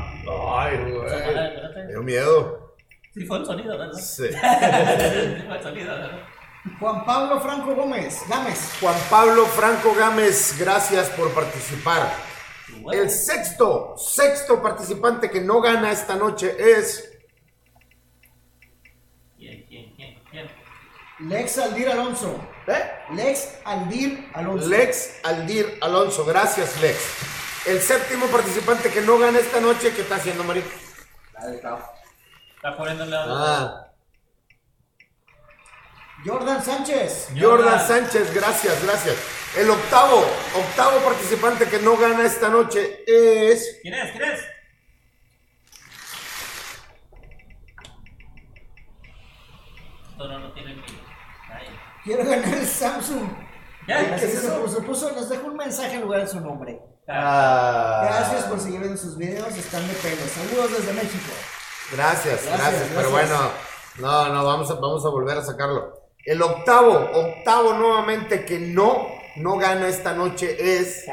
Ay, Espérate, güey. espérate. Me dio miedo. Sí fue el sonido, ¿verdad? Sí. Sí fue el sonido, ¿verdad? Juan Pablo Franco Gómez. Gámez. Juan Pablo Franco Gámez, gracias por participar. El sexto, sexto participante que no gana esta noche es. ¿Quién, quién, quién, quién? Lex Aldir Alonso. ¿eh? Lex Aldir Alonso. Lex Aldir Alonso. Gracias, Lex. El séptimo participante que no gana esta noche, ¿qué está haciendo, Mario? Está poniendo el lado. Ah, Jordan Sánchez. Jordan Sánchez, gracias, gracias. El octavo, octavo participante que no gana esta noche es. ¿Quién es? ¿Quién es? Esto no, no tiene. Quiero ganar el Samsung. ¿Ya? Así se puso, puso, nos dejó un mensaje en lugar de su nombre. Ah. Gracias por seguir viendo sus videos, están de pelo. Saludos desde México. Gracias, gracias, Gracias, pero bueno, no, no, vamos a, vamos a volver a sacarlo. El octavo, octavo nuevamente que no, no gana esta noche es.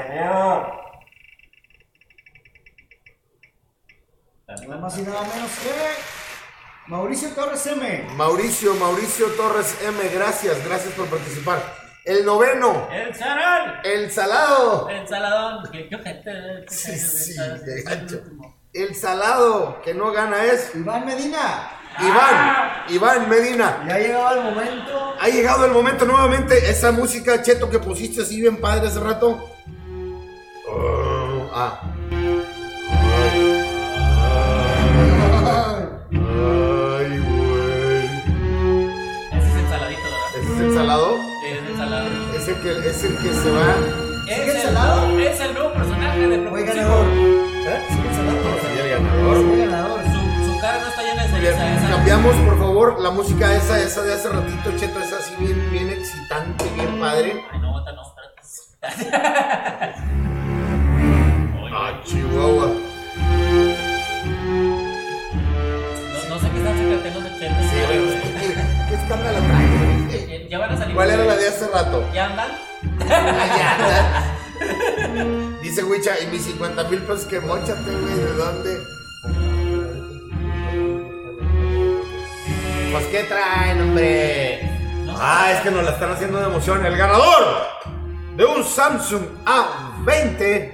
Nada más y nada menos que Mauricio Torres M. Mauricio, Mauricio Torres M, gracias, gracias por participar. El noveno, ¡El Charal! el salado, El saladón. ¿Qué, qué qué Sí, sí, de gancho. el salado que no gana es Iván Medina. Iván, Iván Medina. Ya ha llegado el momento. Ha llegado el momento nuevamente, esa música cheto que pusiste así bien padre hace rato. Ah. Ay, güey. Ese es el saladito, ¿verdad? ¿Ese es el salado? Sí, es el salado. Es el que, es el que se va. Es el el, salado? nuevo- es el nuevo personaje de Fue Propulsivo. ganador. ¿Eh? Sigue el salado. Sí, el ganador. Fue ganador. Cara no está llena de esa- Cambiamos, por favor, la música esa, esa de hace ratito, cheto, esa así bien, bien excitante, bien padre. Ay, no, esta no, espérate. Ah, Chihuahua. no, no sé qué están secretando de chetos. Sí, güey. ¿qué, escándalo trae? Ya van a salir. ¿Cuál era la de hace rato? ¿Ya andan? Dice Wicha, y mis 50 mil pesos que mochate, güey, ¿de dónde? Pues, ¿qué traen, hombre? No sé. Ah, es que nos la están haciendo de emoción. El ganador de un Samsung A20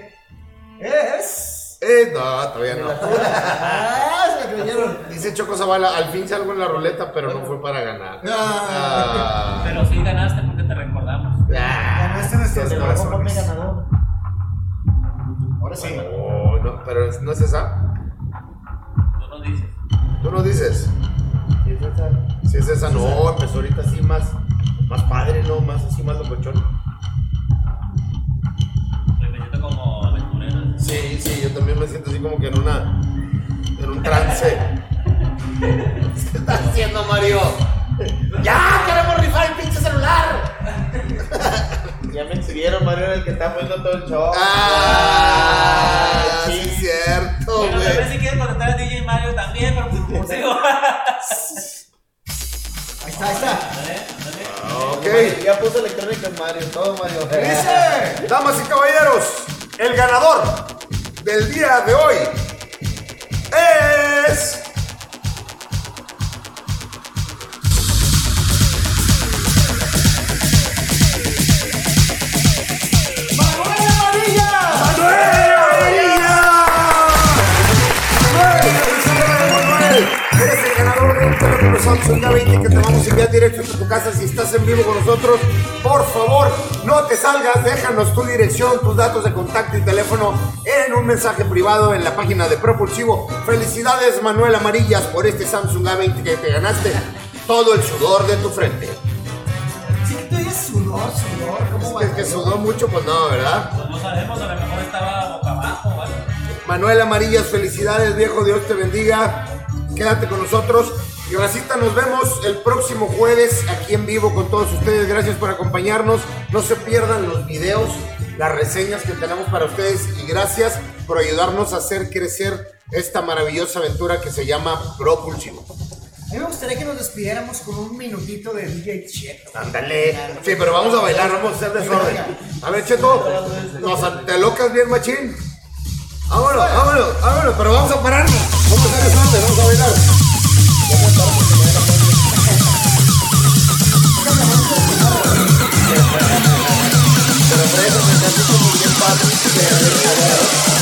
Es. es... No, todavía no. Ah, se la creyeron. Dice Choco Zavala, al fin salgo en la ruleta, pero no fue para ganar. Ah. Pero sí ganaste porque te recordamos. Ah, Ganaste nuestro tienes trabajo, corazones. ganador. Ahora sí. Oh, no, pero no es esa. Tú nos dices. Tú no dices. Sí, es esa. Si es esa, no, empezó ahorita así más, más padre, ¿no? Más así, más locochón. Me siento como aventurero. Sí, sí, yo también me siento así como que en una. en un trance. ¿Qué estás haciendo, Mario? ¡Ya! ¡Queremos rifar el pinche celular! Ya me exhibieron, Mario era el que está poniendo todo el show. ¡Ah! sí. Sí, es cierto, Bueno, tal vez si quieres contratar a DJ Mario también, pero pues consigo. Ahí está, ahí está. Ok. Ya puso electrónica en Mario, todo Mario. Dice. Damas y caballeros, el ganador del día de hoy es. Eres el ganador de un teléfono Samsung A20 que te vamos a enviar directo a tu casa si estás en vivo con nosotros. Por favor, no te salgas, déjanos tu dirección, tus datos de contacto y teléfono en un mensaje privado en la página de Propulsivo. Felicidades, Manuel Amarillas, por este Samsung A20 que te ganaste todo el sudor de tu frente. Sí que dices sudor, sudor. ¿Cómo Es que sudó mucho, pues no, ¿verdad? Pues no sabemos, a lo Manuel Amarillas, felicidades, viejo, Dios te bendiga. Quédate con nosotros. Y Racita, nos vemos el próximo jueves aquí en vivo con todos ustedes. Gracias por acompañarnos. No se pierdan los videos, las reseñas que tenemos para ustedes. Y gracias por ayudarnos a hacer crecer esta maravillosa aventura que se llama Propulsivo. A mí me gustaría que nos despidiéramos con un minutito de DJ Cheto. Ándale. Sí, pero vamos a bailar, vamos a hacer desorden. A ver, Cheto, ¿nos te locas bien, machín? Vámonos, vámonos, vámonos, pero vamos a pararnos. Vamos a hacer desorden, vamos a bailar. Pero Fred, me está así como bien padre.